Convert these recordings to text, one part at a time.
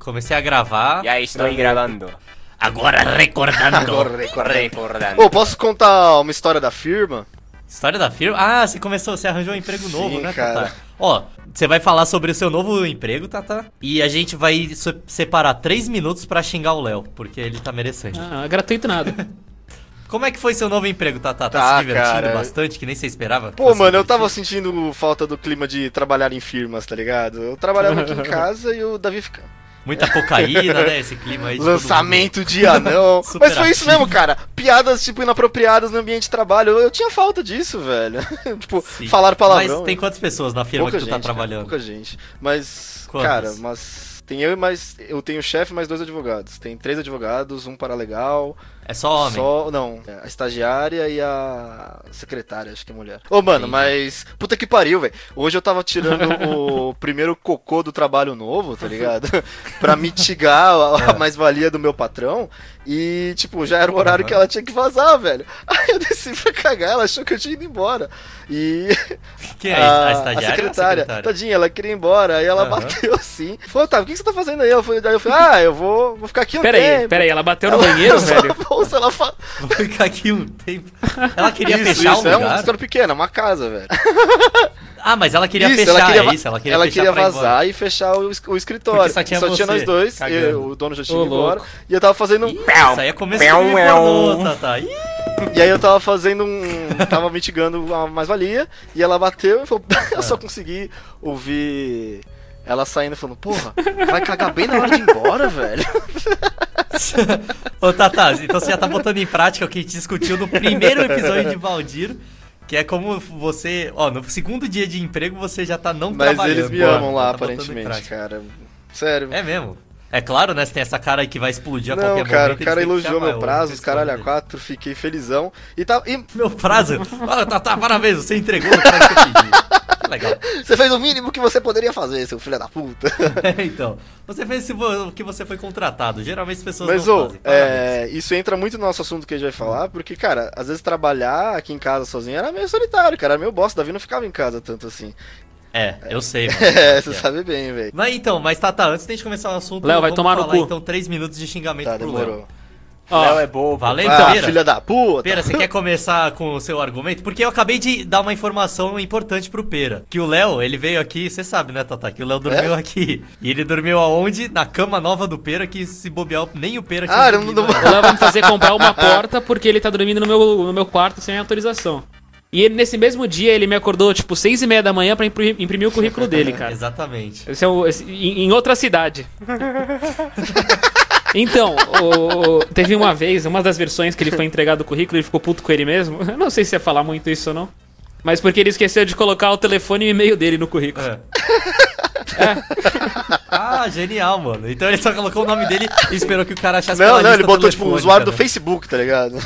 comecei a gravar. Ya estoy grabando. Agora recordando. Corre. Recordando. Ô, posso contar uma história da firma? História da firma? Ah, você começou, você arranjou um emprego Sim, novo, né, cara. Tata? Ó, você vai falar sobre o seu novo emprego, Tata. E a gente vai se- separar três minutos pra xingar o Léo, porque ele tá merecendo. Ah, gratuito nada. Como é que foi seu novo emprego, Tata? Tá, Tá, se divertindo cara. bastante, que nem você esperava? Pô, Tá mano, eu tava sentindo falta do clima de trabalhar em firmas, tá ligado? Eu trabalhava aqui em casa e o Davi fica. Muita cocaína, né? Esse clima aí de Lançamento de anão. Mas foi isso mesmo, cara. Piadas, tipo, inapropriadas no ambiente de trabalho. Eu, eu tinha falta disso, velho. tipo, Sim. falar palavrão. Mas tem quantas pessoas na firma pouca que tu gente, tá trabalhando? Cara, pouca gente. Mas, Quantas? cara, mas. Tem eu e mais. Eu tenho o chefe e mais dois advogados. Tem três advogados, um paralegal. É só homem. Só. Não, a estagiária e a secretária, acho que é mulher. Ô, mano, Entendi. mas. Puta que pariu, velho. Hoje eu tava tirando o primeiro cocô do trabalho novo, tá ligado? pra mitigar a, a mais-valia do meu patrão. E, tipo, já era o horário que ela tinha que vazar, velho. Aí eu desci pra cagar, ela achou que eu tinha ido embora. E. Quem é a, a estagiária? a secretária. secretária? Tadinha, ela queria ir embora. Aí ela Aham. bateu assim. Falou, tá, o que que você tá fazendo aí? Eu falei, daí eu falei, ah, eu vou, vou ficar aqui um Pera aí, tempo. pera aí, ela bateu no banheiro, velho. Bolsa, ela fala. Vou ficar aqui um tempo. Ela queria isso, fechar isso, o é lugar? uma história pequena, uma casa, velho. Ah, mas ela queria isso, fechar, ela queria, é isso? Ela queria, ela queria vazar e fechar o, o escritório. Porque só tinha você nós dois, e o dono já tinha ido embora. louco. E eu tava fazendo um. Isso aí é começo de Pão, pão. Tata. Ih, E aí eu tava fazendo um. tava mitigando a mais-valia. E ela bateu e falou: eu só consegui ouvir. Ela saindo falando, porra, vai cagar bem na hora de ir embora, velho. Ô, Tata, então você já tá botando em prática o que a gente discutiu no primeiro episódio de Valdir, que é como você, ó, no segundo dia de emprego você já tá não Mas trabalhando. eles me amam lá, tá aparentemente, cara. Sério. É mesmo. É claro, né? Você tem essa cara aí que vai explodir a Não, qualquer cara, momento. o cara elogiou meu eu prazo, os caralho a quatro, fiquei felizão. E tá. E Meu prazo? Ó, Tata, parabéns, você entregou o prazo que eu pedi. Que Legal. você fez o mínimo que você poderia fazer, seu filho da puta. É, então, você fez o que você foi contratado. Geralmente as pessoas Mas, não ô, fazem. É, isso entra muito no nosso assunto que a gente vai falar, porque, cara, às vezes trabalhar aqui em casa sozinho era meio solitário, cara. Era meio bosta, Davi não ficava em casa tanto assim. É, eu sei, mano. É, você É. sabe bem, velho. Mas então, mas Tata, antes de a gente começar o assunto, Léo, vai tomar no falar, cu. então três minutos de xingamento Tá, pro Léo. Ó, Léo é bobo. Valeu, Ah, Pera. filha da puta. Pera, você quer começar com o seu argumento? Porque eu acabei de dar uma informação importante pro Pera. Que o Léo, ele veio aqui, você sabe, né, Tata? Que o Léo dormiu É? aqui. E ele dormiu aonde? Na cama nova do Pera, que se bobear, nem o Pera tinha Ah, não- dormido não- ainda. O Léo vai me fazer comprar uma porta porque ele tá dormindo no meu, no meu quarto sem autorização. E ele, nesse mesmo dia, ele me acordou, tipo, seis e meia da manhã pra impri- imprimir o currículo dele, cara. Exatamente. Esse é o, esse- em, em outra cidade. Então, o- o- teve uma vez, uma das versões que ele foi entregado o currículo, ele ficou puto com ele mesmo. Eu não sei se ia falar muito isso ou não. Mas porque ele esqueceu de colocar o telefone e o e-mail dele no currículo. É. Ah, genial, mano. Então ele só colocou o nome dele e esperou que o cara achasse Não, pela não, ele botou, tipo, o usuário do né? Facebook, tá ligado?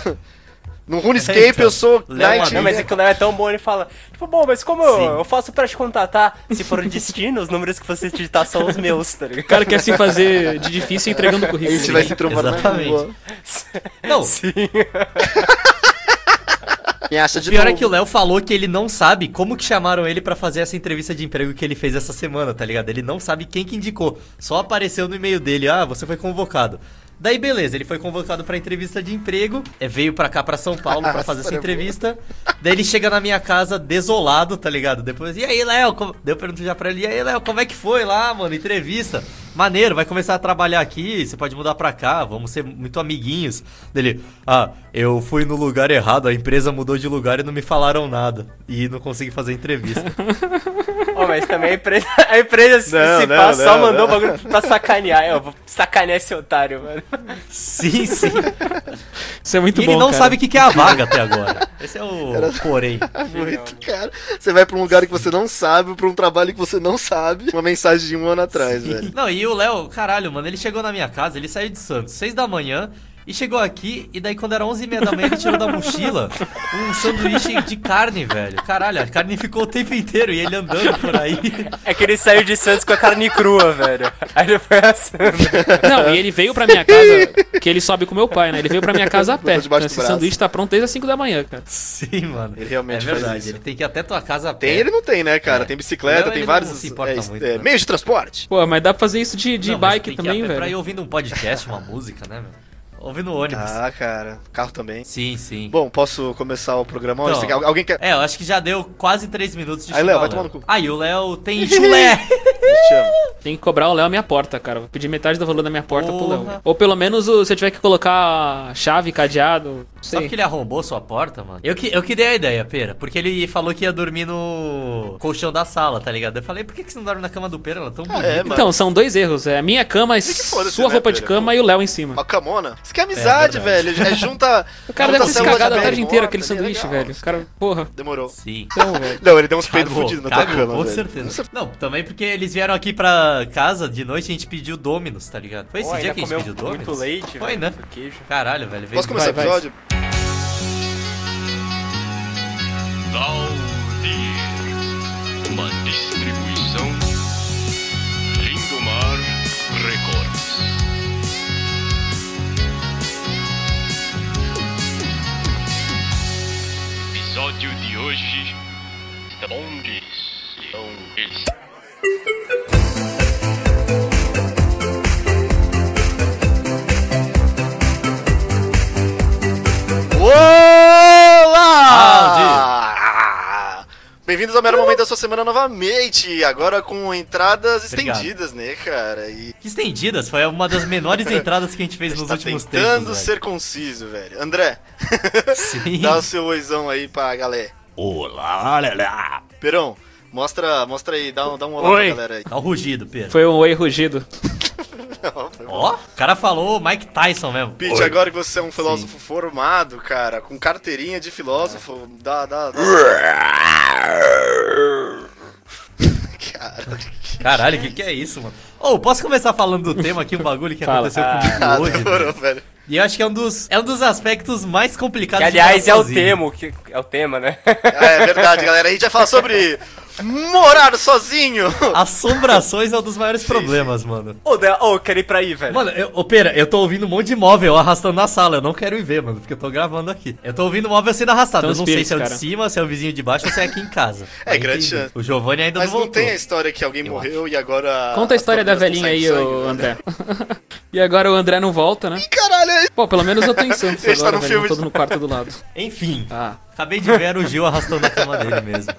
No RuneScape então. eu sou Knight. Não, mas é que o Léo é tão bom, ele fala, tipo, bom, mas como eu, eu faço pra te contatar? Se for o destino, os números que você digitar são os meus, tá O ligado? cara quer se fazer de difícil entregando o A currículo. gente vai se trombar na Exatamente. Não, Sim. Quem acha de O pior é novo? que o Léo falou que ele não sabe como que chamaram ele pra fazer essa entrevista de emprego que ele fez essa semana, tá ligado? Ele não sabe quem que indicou. Só apareceu no e-mail dele, ah, você foi convocado. Daí beleza, ele foi convocado pra entrevista de emprego, é, veio pra cá pra São Paulo pra fazer essa entrevista. Daí ele chega na minha casa desolado, tá ligado? Depois, e aí, Léo? Como... Daí eu pergunto já pra ele, e aí, Léo, como é que foi lá, mano? Entrevista. Maneiro, vai começar a trabalhar aqui, você pode mudar pra cá, vamos ser muito amiguinhos. Dele, ah, eu fui no lugar errado, a empresa mudou de lugar e não me falaram nada. E não consegui fazer entrevista. Ó, mas também a empresa, a empresa se, Não, se não, pá, só não, mandou o não. bagulho pra sacanear. Eu vou sacanear esse otário, mano. sim, sim. Isso é muito e bom, ele não cara. sabe o que é a vaga até agora. Esse é o porém. Muito, cara. Você vai pra um lugar que você não sabe, pra um trabalho que você não sabe. Uma mensagem de um ano atrás, velho. Não, e o Léo, caralho, mano, ele chegou na minha casa, ele saiu de Santos, seis da manhã, e chegou aqui, e daí quando era onze e meia da manhã ele tirou da mochila um sanduíche de carne, velho. Caralho, a carne ficou o tempo inteiro e ele andando por aí. É que ele saiu de Santos com a carne crua, velho. Aí ele foi assando. Não, e ele veio pra minha casa, que ele sobe com meu pai, né? Ele veio pra minha casa a pé. Então, esse braço. sanduíche tá pronto desde as 5 da manhã, cara. Sim, mano. Ele realmente é faz verdade. isso. Ele tem que ir até tua casa a pé. Tem ele não tem, né, cara? É. Tem bicicleta, Não, tem ele vários não se importa é, muito, é, né? meios de transporte. Pô, mas dá pra fazer isso de, de Não, bike tem que ir também, a pé Pra ir velho. ouvindo um podcast, uma música, né, meu? Ouvindo ônibus. Ah, cara. Carro também. Sim, sim. Bom, posso começar o programa? Então, Alguém quer... É, eu acho que já deu quase 3 minutos de Aí, Léo, vai tomar no cu. Aí, o Léo tem chulé. Tem que cobrar o Léo a minha porta, cara. Vou pedir metade do valor da minha porta pro Porra. Léo. Ou pelo menos se eu tiver que colocar chave, cadeado, sei. que ele arrombou sua porta, mano. Eu que, eu que dei a ideia, pera. Porque ele falou que ia dormir no colchão da sala, tá ligado? Eu falei, por que, que você não dorme na cama do pera? Ela é tão bonita. é, mano. Então, são dois erros. É a minha cama, sua né, roupa de Pedro? cama e o Léo em cima. Uma camona? Que é amizade, É velho. É junta... O cara junta deve ter se cagado a de tarde inteira aquele ali, sanduíche, legal. velho. O cara, porra. Demorou. Sim. Então, velho. Não, ele deu uns peidos Cagou, fudidos na tua cama, com velho. certeza. Não, também porque eles vieram aqui pra casa de noite e a gente pediu Dominus, tá ligado? Foi esse Pô, dia que a gente pediu Dominus? muito leite, Foi, né? queijo. Caralho, velho. Posso começar o episódio? Uma distribuição Episódio de hoje. Ondes são eles? Olá! Bem-vindos ao Mero Momento da sua semana novamente, agora com entradas Obrigado. estendidas, né, cara? E estendidas, foi uma das menores entradas que a gente fez nos tá últimos tentando tempos. ser conciso, velho. André, velho. Sim. dá o seu oizão aí pra galera. Olá, olá. Perão, mostra, mostra aí, dá um, dá um olá Oi. pra galera aí. Dá o rugido, Pedro. Foi um oi rugido. Ó, o cara falou Mike Tyson mesmo. Pete, Oi. agora que você é um filósofo formado, cara, com carteirinha de filósofo, dá, dá, dá. Cara, Caralho, o que, que é isso, mano? Ô, posso começar falando do tema aqui, um bagulho que Fala. aconteceu ah, comigo hoje? demorou, velho? E eu acho que é um dos, é um dos aspectos mais complicados Que, de aliás, é o tema, que é o tema, né? Ah, é verdade, galera. A gente vai falar sobre morar sozinho. Assombrações é um dos maiores problemas, mano. Ô, De- ô, eu quero ir pra aí, velho. Mano, eu, ô, pera, eu tô ouvindo um monte de móvel arrastando na sala. Eu não quero ir ver, mano, porque eu tô gravando aqui. Eu tô ouvindo móvel sendo arrastado. São eu não sei espíritos, se é o de cima, se é o vizinho de baixo ou se é aqui em casa. É, Vai grande chance. O Giovanni ainda Mas não não voltou. tem a história que alguém morreu e agora. Conta a história da velhinha aí, sangue, né? André. e agora o André não volta, né? Caralho, é- Pô, pelo menos eu tô em Santos Ele tá agora, no velho. filme Não de- tô no quarto do lado. Enfim, Ah. acabei de ver o Gil arrastando a cama dele mesmo.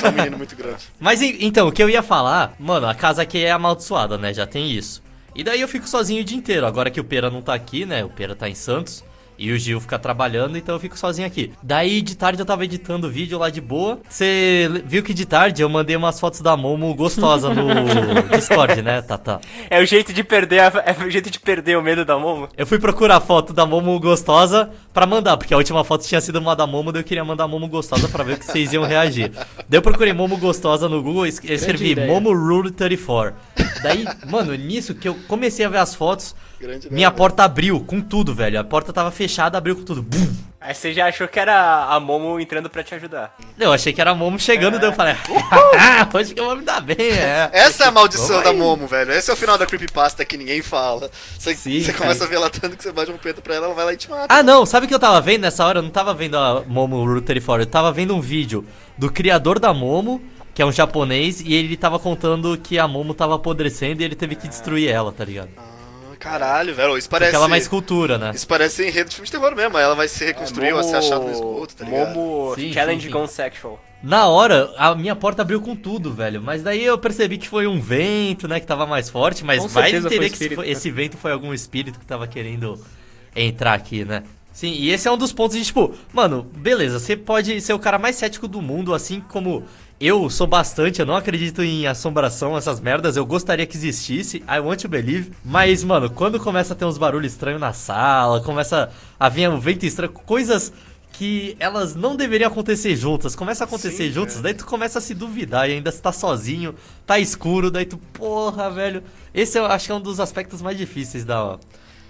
Sou um menino muito grande. Mas en- então, o que eu ia falar, mano, a casa aqui é amaldiçoada, né? Já tem isso. E daí eu fico sozinho o dia inteiro. Agora que o Pera não tá aqui, né? O Pera tá em Santos. E o Gil fica trabalhando, então eu fico sozinho aqui. Daí de tarde eu tava editando o vídeo lá de boa. Você viu que de tarde eu mandei umas fotos da Momo gostosa no Discord, né, Tata? É o jeito de perder a- é o jeito de perder o medo da Momo. Eu fui procurar a foto da Momo gostosa pra mandar, porque a última foto tinha sido uma da Momo, daí eu queria mandar a Momo gostosa pra ver que vocês iam reagir. Daí eu procurei Momo gostosa no Google e es- escrevi ideia. Momo Rule 34. Daí, mano, nisso que eu comecei a ver as fotos, Grande minha ideia, porta abriu com tudo, velho. A porta tava fechada, abriu com tudo. Bum! Aí você já achou que era a Momo entrando pra te ajudar. Eu achei que era a Momo chegando, daí eu falei, ah, hoje que eu vou me dar bem, é. Essa é a maldição da aí. Momo, velho. Esse é o final da creepypasta que ninguém fala. Você, Sim, você começa a ver ela tanto que você bate um peito pra ela, ela vai lá e te mata. Ah, não, sabe o que eu tava vendo nessa hora? Eu não tava vendo a Momo Rule 34, eu tava vendo um vídeo do criador da Momo, que é um japonês, e ele tava contando que a Momo tava apodrecendo e ele teve que destruir ela, tá ligado? Ah, caralho, velho. Isso parece. Porque ela é uma escultura, né? Isso parece enredo de filme de terror mesmo. Ela vai se reconstruir, vai ser achada no esgoto, tá ligado? Momo Sim, Challenge sim, sim. Gone Sexual. Na hora, a minha porta abriu com tudo, velho. Mas daí eu percebi que foi um vento, né, que tava mais forte. Mas Com vai foi entender que espírito, esse, né? esse vento foi algum espírito que tava querendo entrar aqui, né? Sim, e esse é um dos pontos de, tipo, mano, beleza, você pode ser o cara mais cético do mundo, assim como eu sou bastante, eu não acredito em assombração, essas merdas, eu gostaria que existisse, I want to believe, mas, mano, quando começa a ter uns barulhos estranhos na sala, começa a vir um vento estranho, coisas que elas não deveriam acontecer juntas, começa a acontecer Sim, juntas, é. daí tu começa a se duvidar e ainda você tá sozinho, tá escuro, daí tu, porra, velho. Esse eu acho que é um dos aspectos mais difíceis da,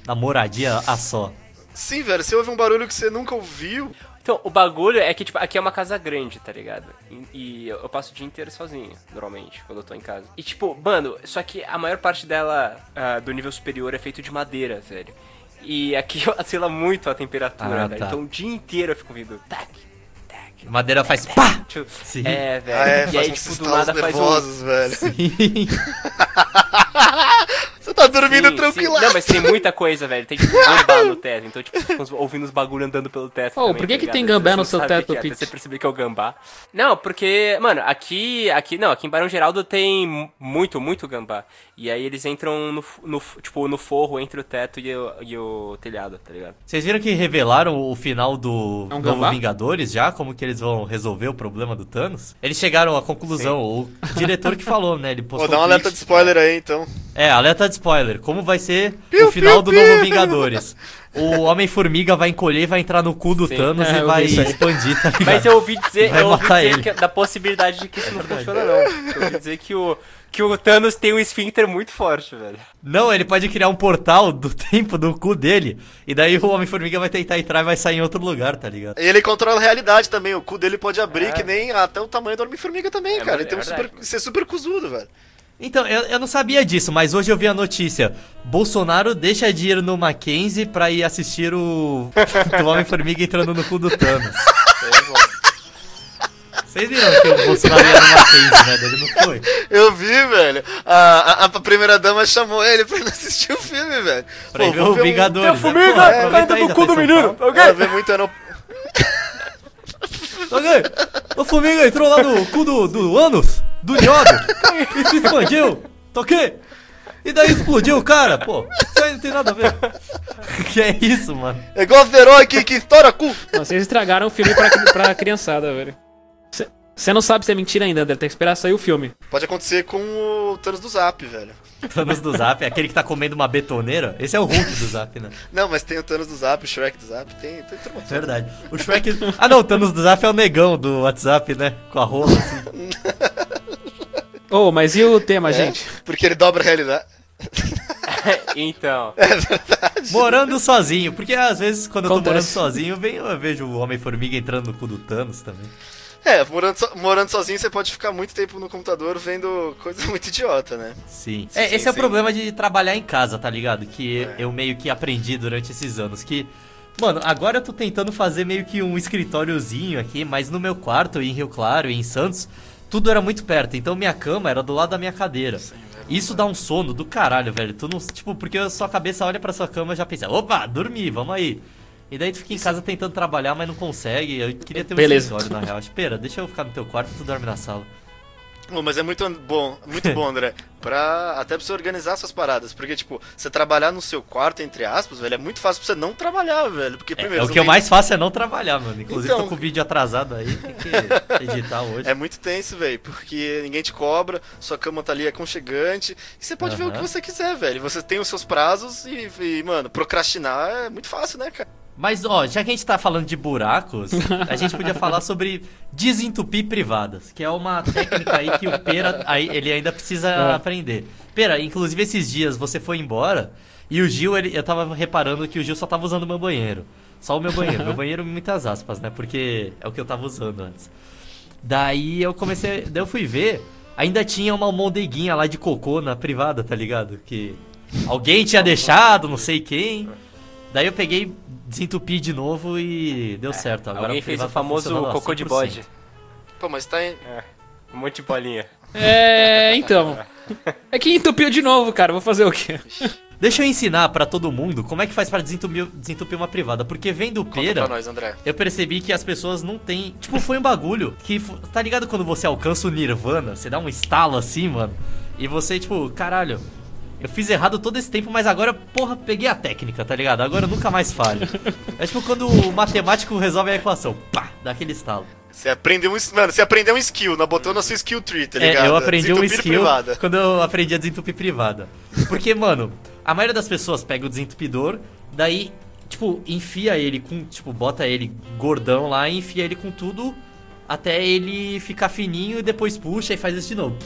da moradia a só. Sim, velho, você ouve um barulho que você nunca ouviu. Então, o bagulho é que, tipo, aqui é uma casa grande, tá ligado? E, e eu passo o dia inteiro sozinho, normalmente, quando eu tô em casa. E, tipo, mano, só que a maior parte dela, ah, do nível superior, é feito de madeira, velho. E aqui oscila muito a temperatura, Ah, velho. tá. Então o dia inteiro eu fico ouvindo tac, tac. Madeira faz pá! Tipo, Sim. É, velho. Ah, é, e aí, tipo, do nada faz um. velho. Sim. Você tá dormindo Sim, tranquilo. sim. Não, mas tem muita coisa, velho. Tem tipo gambá no teto. Então, tipo, você fica ouvindo os bagulho andando pelo teto. Ô, também, por que tá que ligado? tem gambá Você no seu teto, é, Pete? Você perceber que é o gambá. Não, porque, mano, aqui. aqui não, aqui em Barão Geraldo tem mu- muito, muito gambá. E aí eles entram no, no tipo, no forro entre o teto e o, e o telhado, tá ligado? Vocês viram que revelaram o final do É um Novo gambá? Vingadores já? Como que eles vão resolver o problema do Thanos? Eles chegaram à conclusão, o diretor que falou, né? Ele Vou postou dar um alerta de spoiler aí, então. É, alerta de spoiler. Como vai ser Piu, o final piu, do piu. Novo Vingadores? O Homem-Formiga vai encolher e vai entrar no cu do Sim. Thanos É, e vai expandir, tá ligado? Mas eu ouvi dizer, Vai eu ouvi matar dizer ele. que- da possibilidade de que isso não funciona, não. Eu ouvi dizer que o, que o Thanos tem um esfíncter muito forte, velho. Não, ele pode criar um portal do tempo do cu dele. E daí o Homem-Formiga vai tentar entrar e vai sair em outro lugar, tá ligado? E ele controla a realidade também. O cu dele pode abrir, É. que nem até o tamanho do Homem-Formiga também, É cara. Ele tem um é super, verdade. ser super cuzudo, velho. Então, eu, eu não sabia disso, mas hoje eu vi a notícia. Bolsonaro deixa de ir no Mackenzie pra ir assistir o, o Homem-Formiga entrando no cu do Thanos. Vocês viram que o Bolsonaro ia no Mackenzie, né? Ele não foi. Eu vi, velho. A, a, a primeira dama chamou ele pra ir assistir o filme, velho. Pra ir ver o um- Vingadores. né? Formiga, Pô, tá aí, já tá em São Paulo. Ela vê muito ano... Ok? O Formiga entrou lá no cu do, do ânus, do niodo, e se expandiu, tá ok? E daí explodiu o cara, pô. Isso aí não tem nada a ver. que é isso, mano? É igual os heróis que, que estoura cu. Não, Vocês estragaram o filme pra, pra criançada, velho. Você não sabe se é mentira ainda, André. Tem que esperar sair o filme. Pode acontecer com o Thanos do Zap, velho. Thanos do Zap, aquele que tá comendo uma betoneira. Esse é o Hulk do Zap, né? Não, mas tem o Thanos do Zap, o Shrek do Zap, tem, tem toda. Verdade. O Shrek. Ah, não, o Thanos do Zap é o negão do WhatsApp, né? Com a rola, assim. Ô, mas e o tema, É, gente? Porque ele dobra a realidade. então. Morando sozinho. Porque às vezes, quando eu tô morando Acontece. sozinho, eu, venho, eu vejo o Homem-Formiga entrando no cu do Thanos também. É, morando, so- morando sozinho você pode ficar muito tempo no computador vendo coisa muito idiota, né? Sim. Sim, É, esse é o sim. problema de trabalhar em casa, tá ligado? Que É. eu meio que aprendi durante esses anos. Que, mano, agora eu tô tentando fazer meio que um escritóriozinho aqui, mas no meu quarto, em Rio Claro em Santos, tudo era muito perto. Então minha cama era do lado da minha cadeira. Isso dá um sono do caralho, velho. Tu não. Tipo, porque a sua cabeça olha pra sua cama e já pensa, opa, dormi, vamos aí. E daí tu fica em casa tentando trabalhar, mas não consegue. Eu queria ter um Beleza. escritório, na real. Espera, deixa eu ficar no teu quarto e tu dorme na sala. Bom, mas é muito bom, muito bom, André. Pra, até pra você organizar suas paradas. Porque, tipo, você trabalhar no seu quarto, entre aspas, velho, é muito fácil pra você não trabalhar, velho. Porque, É, primeiro, é o que eu tem- mais faço é não trabalhar, mano. Inclusive Então- tô com o vídeo atrasado aí, tem que editar hoje. É muito tenso, velho, porque ninguém te cobra, sua cama tá ali aconchegante, e você pode ver o que você quiser, velho. Você tem os seus prazos e, e, mano, procrastinar é muito fácil, né, cara? Mas, ó, já que a gente tá falando de buracos, a gente podia falar sobre desentupir privadas, que é uma técnica aí que o Pera, aí, ele ainda precisa É. aprender. Pera, inclusive esses dias você foi embora e o Gil, ele, eu tava reparando que o Gil só tava usando o meu banheiro. Só o meu banheiro. meu banheiro, muitas aspas, né? Porque é o que eu tava usando antes. Daí eu comecei. Daí eu fui ver, ainda tinha uma almodeguinha lá de cocô na privada, tá ligado? Que alguém tinha deixado, não sei quem. Daí eu peguei, desentupi de novo e deu certo. Agora Alguém fez o tá famoso cocô de 100%. bode. Pô, mas tá em... Um monte de bolinha. É, então. É que entupiu de novo, cara. Vou fazer o quê? Deixa eu ensinar pra todo mundo como é que faz pra desentupir, desentupir uma privada. Porque vendo Conta pera, pra nós, André. eu percebi que as pessoas não têm. Tipo, foi um bagulho que. Tá ligado quando você alcança o Nirvana? Você dá um estalo assim, mano. E você, tipo, caralho. Eu fiz errado todo esse tempo, mas agora, porra, peguei a técnica, tá ligado? Agora eu nunca mais falho. É tipo quando o matemático resolve a equação. Pá, dá aquele estalo. Você aprendeu um, mano, você aprendeu um skill, não botou na sua skill tree, tá É, ligado? eu aprendi um skill privada. quando eu aprendi a desentupir privada. Porque, mano, a maioria das pessoas pega o desentupidor, daí, tipo, enfia ele com, tipo, bota ele gordão lá e enfia ele com tudo até ele ficar fininho e depois puxa e faz isso de novo.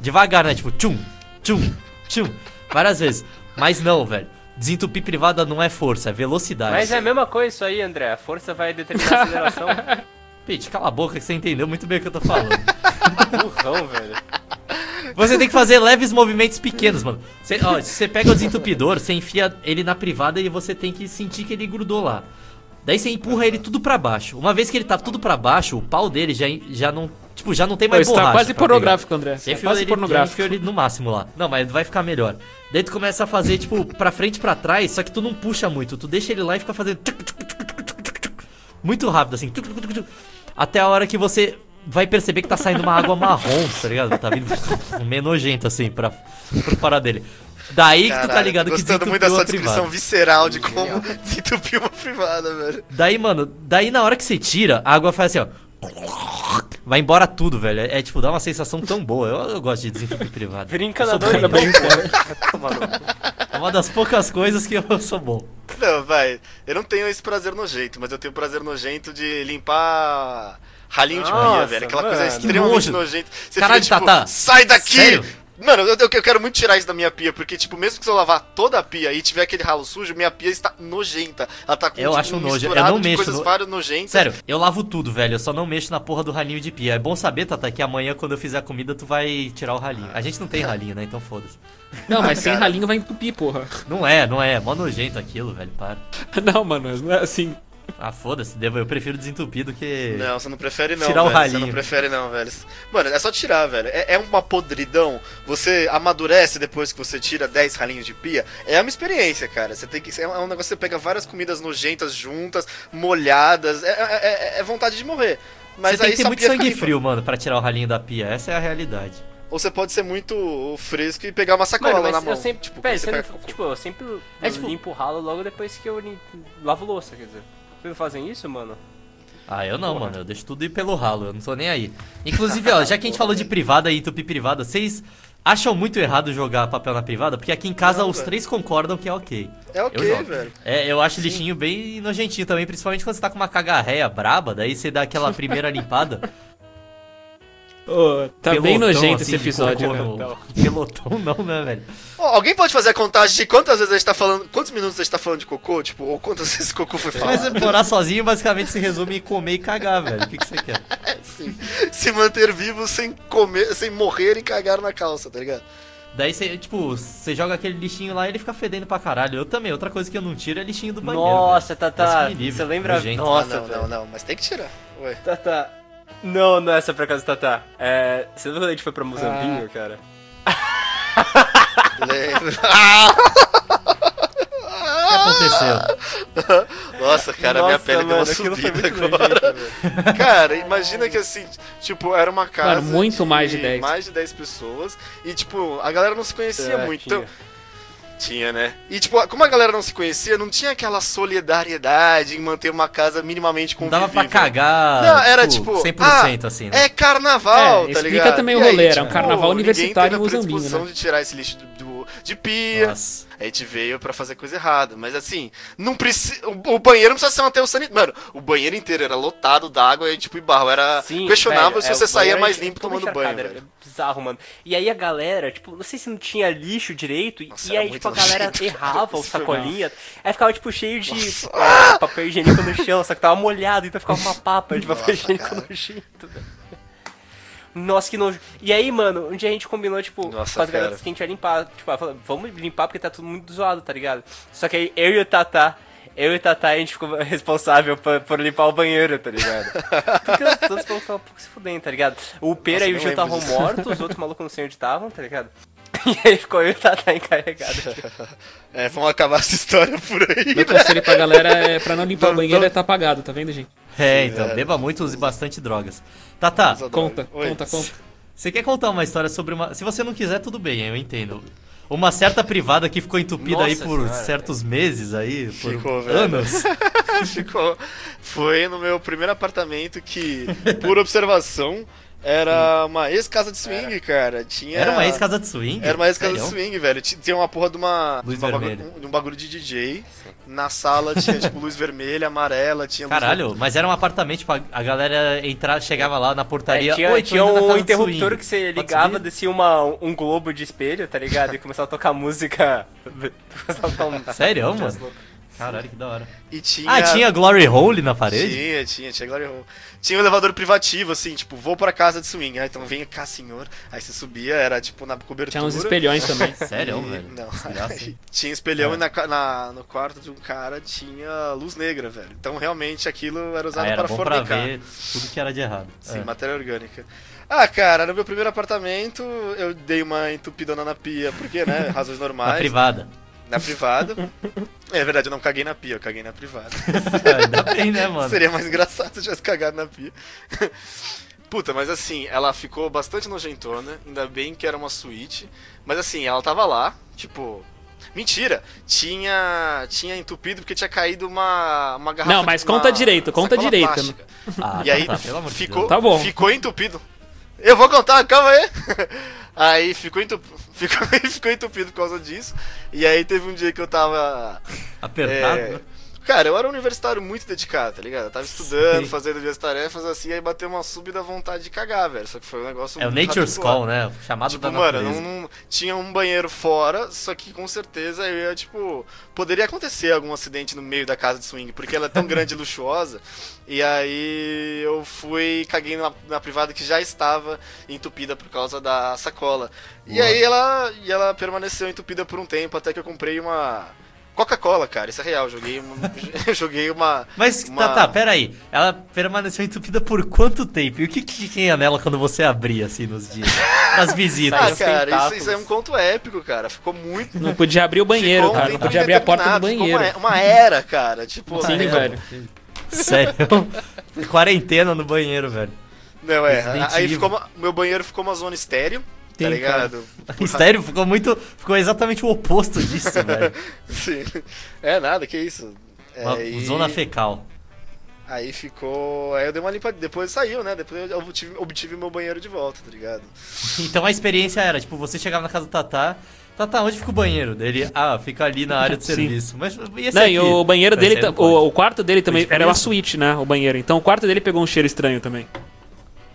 Devagar, né? Tipo, tchum, tchum, tchum. Várias vezes. Mas não, velho. Desentupir privada não é força, é velocidade. Mas é a mesma coisa isso aí, André. A força vai determinar a aceleração. Pete, cala a boca que você entendeu muito bem o que eu tô falando. Burrão, velho. Você tem que fazer leves movimentos pequenos, mano. Você, ó, você pega o desentupidor, você enfia ele na privada e você tem que sentir que ele grudou lá. Daí você empurra ele tudo pra baixo. Uma vez que ele tá tudo pra baixo, o pau dele já, já não. Tipo, já não tem Pô, mais isso tá borracha quase pra pornográfico, André. Você É quase pornográfico. ele no máximo lá. Não, mas vai ficar melhor. Daí tu começa a fazer, tipo, pra frente e pra trás, só que tu não puxa muito. Tu deixa ele lá e fica fazendo. Muito rápido, assim. Até a hora que você vai perceber que tá saindo uma água marrom, tá ligado? Tá vindo meio nojento, assim, pra, por fora dele. Daí que tu tá Caralho, ligado que gostando muito desentupiu dessa descrição visceral de como desentupir uma privada, velho. Daí, mano, daí na hora que você tira, a água faz assim, ó. Vai embora tudo, velho. É, é, tipo, dá uma sensação tão boa. Eu, eu gosto de desentupir privado. Brinca na dor, bom, então, né? É uma das poucas coisas que eu sou bom. Não, vai. Eu não tenho esse prazer nojento, mas eu tenho prazer nojento de limpar ralinho de pia, Nossa, velho. Aquela mano. coisa extremamente nojenta. Você Caralho, fica tipo, Tata. sai daqui! Sério? Mano, eu, eu- eu quero muito tirar isso da minha pia, porque, tipo, mesmo que se eu lavar toda a pia e tiver aquele ralo sujo, minha pia está nojenta. Ela tá com Eu tipo, acho um nojo. Eu não de mexo coisas no- várias nojentas. Sério, eu lavo tudo, velho. Eu só não mexo na porra do ralinho de pia. É bom saber, Tata, que amanhã, quando eu fizer a comida, tu vai tirar o ralinho. A gente não tem ralinho, né? Então foda-se. Não, mas sem ralinho vai entupir, porra. Não é, não é. É mó nojento aquilo, velho. Para. Não, mano, não é assim. Ah, foda-se. Eu prefiro desentupir do que. Não, você não prefere não, Tirar o velho. Você ralinho. não prefere não, velho. Mano, é só tirar, velho. É, é uma podridão. Você amadurece depois que você tira 10 ralinhos de pia. É uma experiência, cara. Você tem que. É um negócio que você pega várias comidas nojentas juntas, molhadas. É, é- é- é vontade de morrer. Mas Você tem que ter muito sangue limpa. frio, mano, pra tirar o ralinho da pia. Essa é a realidade. Ou você pode ser muito fresco e pegar uma sacola Mano, mas na mão. eu sempre. Tipo, pera, você você não- tipo, eu sempre É, tipo- limpo o ralo logo depois que eu lavo louça, quer dizer. Vocês fazem isso, mano? Ah, eu não, mano. Eu deixo tudo ir pelo ralo. Eu não tô nem aí. Inclusive, ó, já que a gente falou de privada e entupir privada, vocês acham muito errado jogar papel na privada? Porque aqui em casa Não, os velho. três concordam que é ok. É Eu ok, jogo. velho. É, eu acho lixinho bem nojentinho também, principalmente quando você tá com uma cagarreia braba, daí você dá aquela primeira limpada. Ô, tá bem pelotão, nojento assim, esse episódio, né? no- Pelotão não, né, velho? Ó, alguém pode fazer a contagem de quantas vezes a gente tá falando. Quantos minutos a gente tá falando de cocô? Tipo, ou quantas vezes cocô foi Mas falado? morar sozinho basicamente se resume em comer e cagar, velho. O que, que você quer? Se manter vivo sem comer, sem morrer e cagar na calça, tá ligado? Daí você, tipo, você joga aquele lixinho lá e ele fica fedendo pra caralho. Eu também, outra coisa que eu não tiro é lixinho do banheiro. Nossa. Tata, me livre, você lembra? nojento. Nossa, Ah, não, velho. não, não, mas tem que tirar. Ué. Tata. Não, não é essa por acaso, Tata. É, você lembra quando a gente foi pra cara? Lembra? Ah! O que aconteceu? Nossa, cara, minha Nossa, pele deu uma mano, aquilo foi subida agora. velho. Cara, imagina que assim, tipo, era uma casa. Mano, muito mais de 10. Mais de 10 pessoas. E, tipo, a galera não se conhecia É, muito. tinha. Então, tinha, né? E, tipo, como a galera não se conhecia, não tinha aquela solidariedade em manter uma casa minimamente convivível. dava pra cagar. Não, era tipo, 100% assim, né? É carnaval, É, tá explica ligado? também o aí, rolê, era um tipo, carnaval ninguém universitário em a Mozambique, né? de tirar esse lixo do, do- de pia. Nossa. A gente veio pra fazer coisa errada. Mas assim, não precisa. O, o banheiro não precisa ser um aterro sanitário. Mano, o banheiro inteiro era lotado d'água e tipo, e barro. Era Sim, questionável velho, se é, você saía mais era limpo tomando banho, encharcado, velho. Era bizarro, mano. E aí a galera, tipo, não sei se não tinha lixo direito, Nossa, e era aí, tipo, a galera nojento, errava cara. o sacolinha, aí ficava, tipo, cheio de é, papel higiênico no chão, só que tava molhado, então ficava uma papa de papel Nossa, higiênico cara. nojento, velho. Nossa, que nojo. E aí, mano, um dia a gente combinou, tipo, Nossa, com as garotas cara. que a gente ia limpar. Tipo, ela falou, vamos limpar porque tá tudo muito zoado, tá ligado? Só que aí eu e o Tata, eu e o Tata, a gente ficou responsável por, por limpar o banheiro, tá ligado? Porque os outros estavam um pouco se fudendo, tá ligado? O Pera Nossa, e o Gil estavam mortos, os outros malucos não sei onde estavam, tá ligado? E aí ficou eu e o Tata encarregados. É, vamos acabar essa história por aí. Meu conselho pra galera é pra não limpar Não, o banheiro não. é tá apagado, tá vendo, gente? É, então, é. beba muito, use bastante drogas. Tata, Conta, Oi. conta, conta. você quer contar uma história sobre uma. Se você não quiser, tudo bem, eu entendo. Uma certa privada que ficou entupida aí Nossa por senhora, certos meses aí, por Ficou, velho. anos. ficou. Foi no meu primeiro apartamento que, por observação, era uma ex-casa de swing, cara. Tinha... Era uma ex-casa de swing? Era uma ex-casa de swing, velho. Ti- Tinha uma porra de uma. Luz de uma bagulho, de um bagulho de DJ. Na sala tinha, tipo, luz vermelha, amarela, tinha luz Caralho, mas era um apartamento, tipo, a- galera entrar, chegava lá na portaria. É, tinha Oi, tinha um interruptor que você ligava, descia uma, um globo de espelho, tá ligado? E começava a tocar música. Sério, mano? Caralho, que da hora. E tinha. Ah, tinha Glory Hole na parede? Tinha, tinha, tinha Glory Hole. Tinha um elevador privativo, assim, tipo, vou pra casa de swing. Ah, então vem cá, senhor. Aí você subia, era tipo na cobertura. Tinha uns espelhões também. Sério, E- velho? Não, hein? tinha espelhão É. e na, na- no quarto de um cara tinha luz negra, velho. Então realmente aquilo era Ah, usado era para bom pra fornicar. ver tudo que era de errado. Sim, É. matéria orgânica. Ah, cara, no meu primeiro apartamento eu dei uma entupidona na pia, porque, né, razões normais. Na privada. Na privada. É verdade, eu não caguei na pia, eu caguei na privada. Ainda bem, né, mano? Seria mais engraçado se eu tivesse cagado na pia. Puta, mas assim, ela ficou bastante nojentona, ainda bem que era uma suíte. Mas assim, ela tava lá, tipo. Mentira! Tinha. Tinha entupido porque tinha caído uma, uma garrafa. Não, mas conta direito, conta direito. Ah, E aí tá, pelo amor de ficou. Tá bom. ficou entupido. Eu vou contar, calma aí. Aí ficou entupido, ficou, ficou entupido por causa disso. E aí teve um dia que eu tava Apertado, é, né? Cara, eu era um universitário muito dedicado, tá ligado? Eu tava estudando, Sim. fazendo minhas tarefas assim, aí bateu uma súbita vontade de cagar, velho. Só que foi um negócio É o Nature's. Call, né? Chamado Tipo, da mano, não, não- tinha um banheiro fora, só que com certeza eu ia, tipo, poderia acontecer algum acidente no meio da casa de swing, porque ela é tão grande e luxuosa. E aí eu fui, caguei na, na privada que já estava entupida por causa da sacola. E aí ela, e ela permaneceu entupida por um tempo, até que eu comprei uma Coca-Cola, cara, isso é real. Joguei uma. joguei uma. Mas, uma- tá, tá, peraí. Ela permaneceu entupida por quanto tempo? E o que que tinha nela quando você abria, assim, nos dias? Nas visitas? Ah, cara, isso, isso é um conto épico, cara. Ficou muito. Não podia abrir o banheiro, ficou um cara. Não podia abrir a porta do indeterminado, ficou banheiro. Uma, uma era, cara. Tipo, Sim, é, velho. Sério? Quarentena no banheiro, velho. Não, é. Aí ficou uma- meu banheiro ficou uma zona estéreo, tá Sim, ligado? Por- Estéreo ficou muito. Ficou exatamente o oposto disso, velho. Sim. É nada, que isso. É, Uma e- zona fecal. Aí ficou. Aí eu dei uma limpa. Depois saiu, né? Depois eu obtive, obtive meu banheiro de volta, tá ligado? Então a experiência era, tipo, você chegava na casa do Tatá. Tatá, onde fica o banheiro? Dele, ah, fica ali na área de serviço. Mas e esse Não, aqui? e o banheiro Mas dele, o, o quarto dele também era uma suíte, né? O banheiro. Então o quarto dele pegou um cheiro estranho também.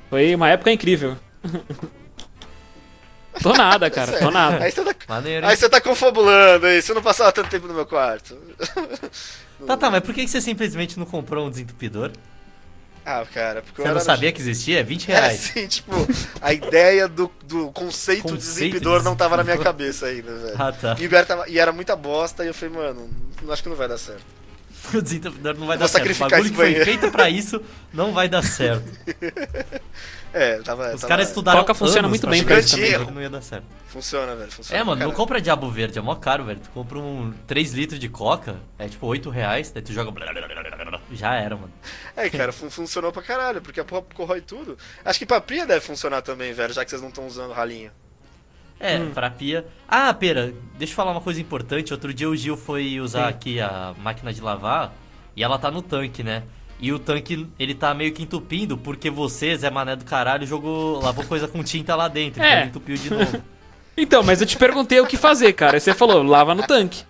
Foi uma época incrível. Tô nada, cara, tô nada. Aí você tá, Maneiro, aí você tá confabulando aí, você não passava tanto tempo no meu quarto. Tá, tá, mas por que você simplesmente não comprou um desentupidor? Ah, cara, porque eu Você não era sabia que existia? É 20 É reais. assim, tipo, a ideia do, do conceito, de Conceito de desentupidor não tava na minha cabeça ainda, velho. Ah, tá. E, tava- e era muita bosta e eu falei, mano, não- acho que não vai dar certo. O desentupidor não vai Vou dar certo. O bagulho que foi feito pra isso não vai dar certo. É, tava. Os caras estudaram Coca funciona anos muito bem pra isso também. que não ia dar certo. Funciona, velho. Funciona É, mano, não compra diabo verde, é mó caro, velho. Tu compra um 3 litros de coca, é tipo 8 reais, daí tu joga. Já era, mano. É, cara, fun- funcionou pra caralho, porque a porra corrói tudo. Acho que pra pia deve funcionar também, velho, já que vocês não estão usando ralinho. É, Hum. pra pia. Ah, pera, deixa eu falar uma coisa importante. Outro dia o Gil foi usar aqui a máquina de lavar e ela tá no tanque, né? E o tanque, ele tá meio que entupindo porque você, Zé Mané do caralho, jogou, lavou coisa com tinta lá dentro. É. Então ele entupiu de novo. Então, mas eu te perguntei o que fazer, cara. Aí você falou, lava no tanque.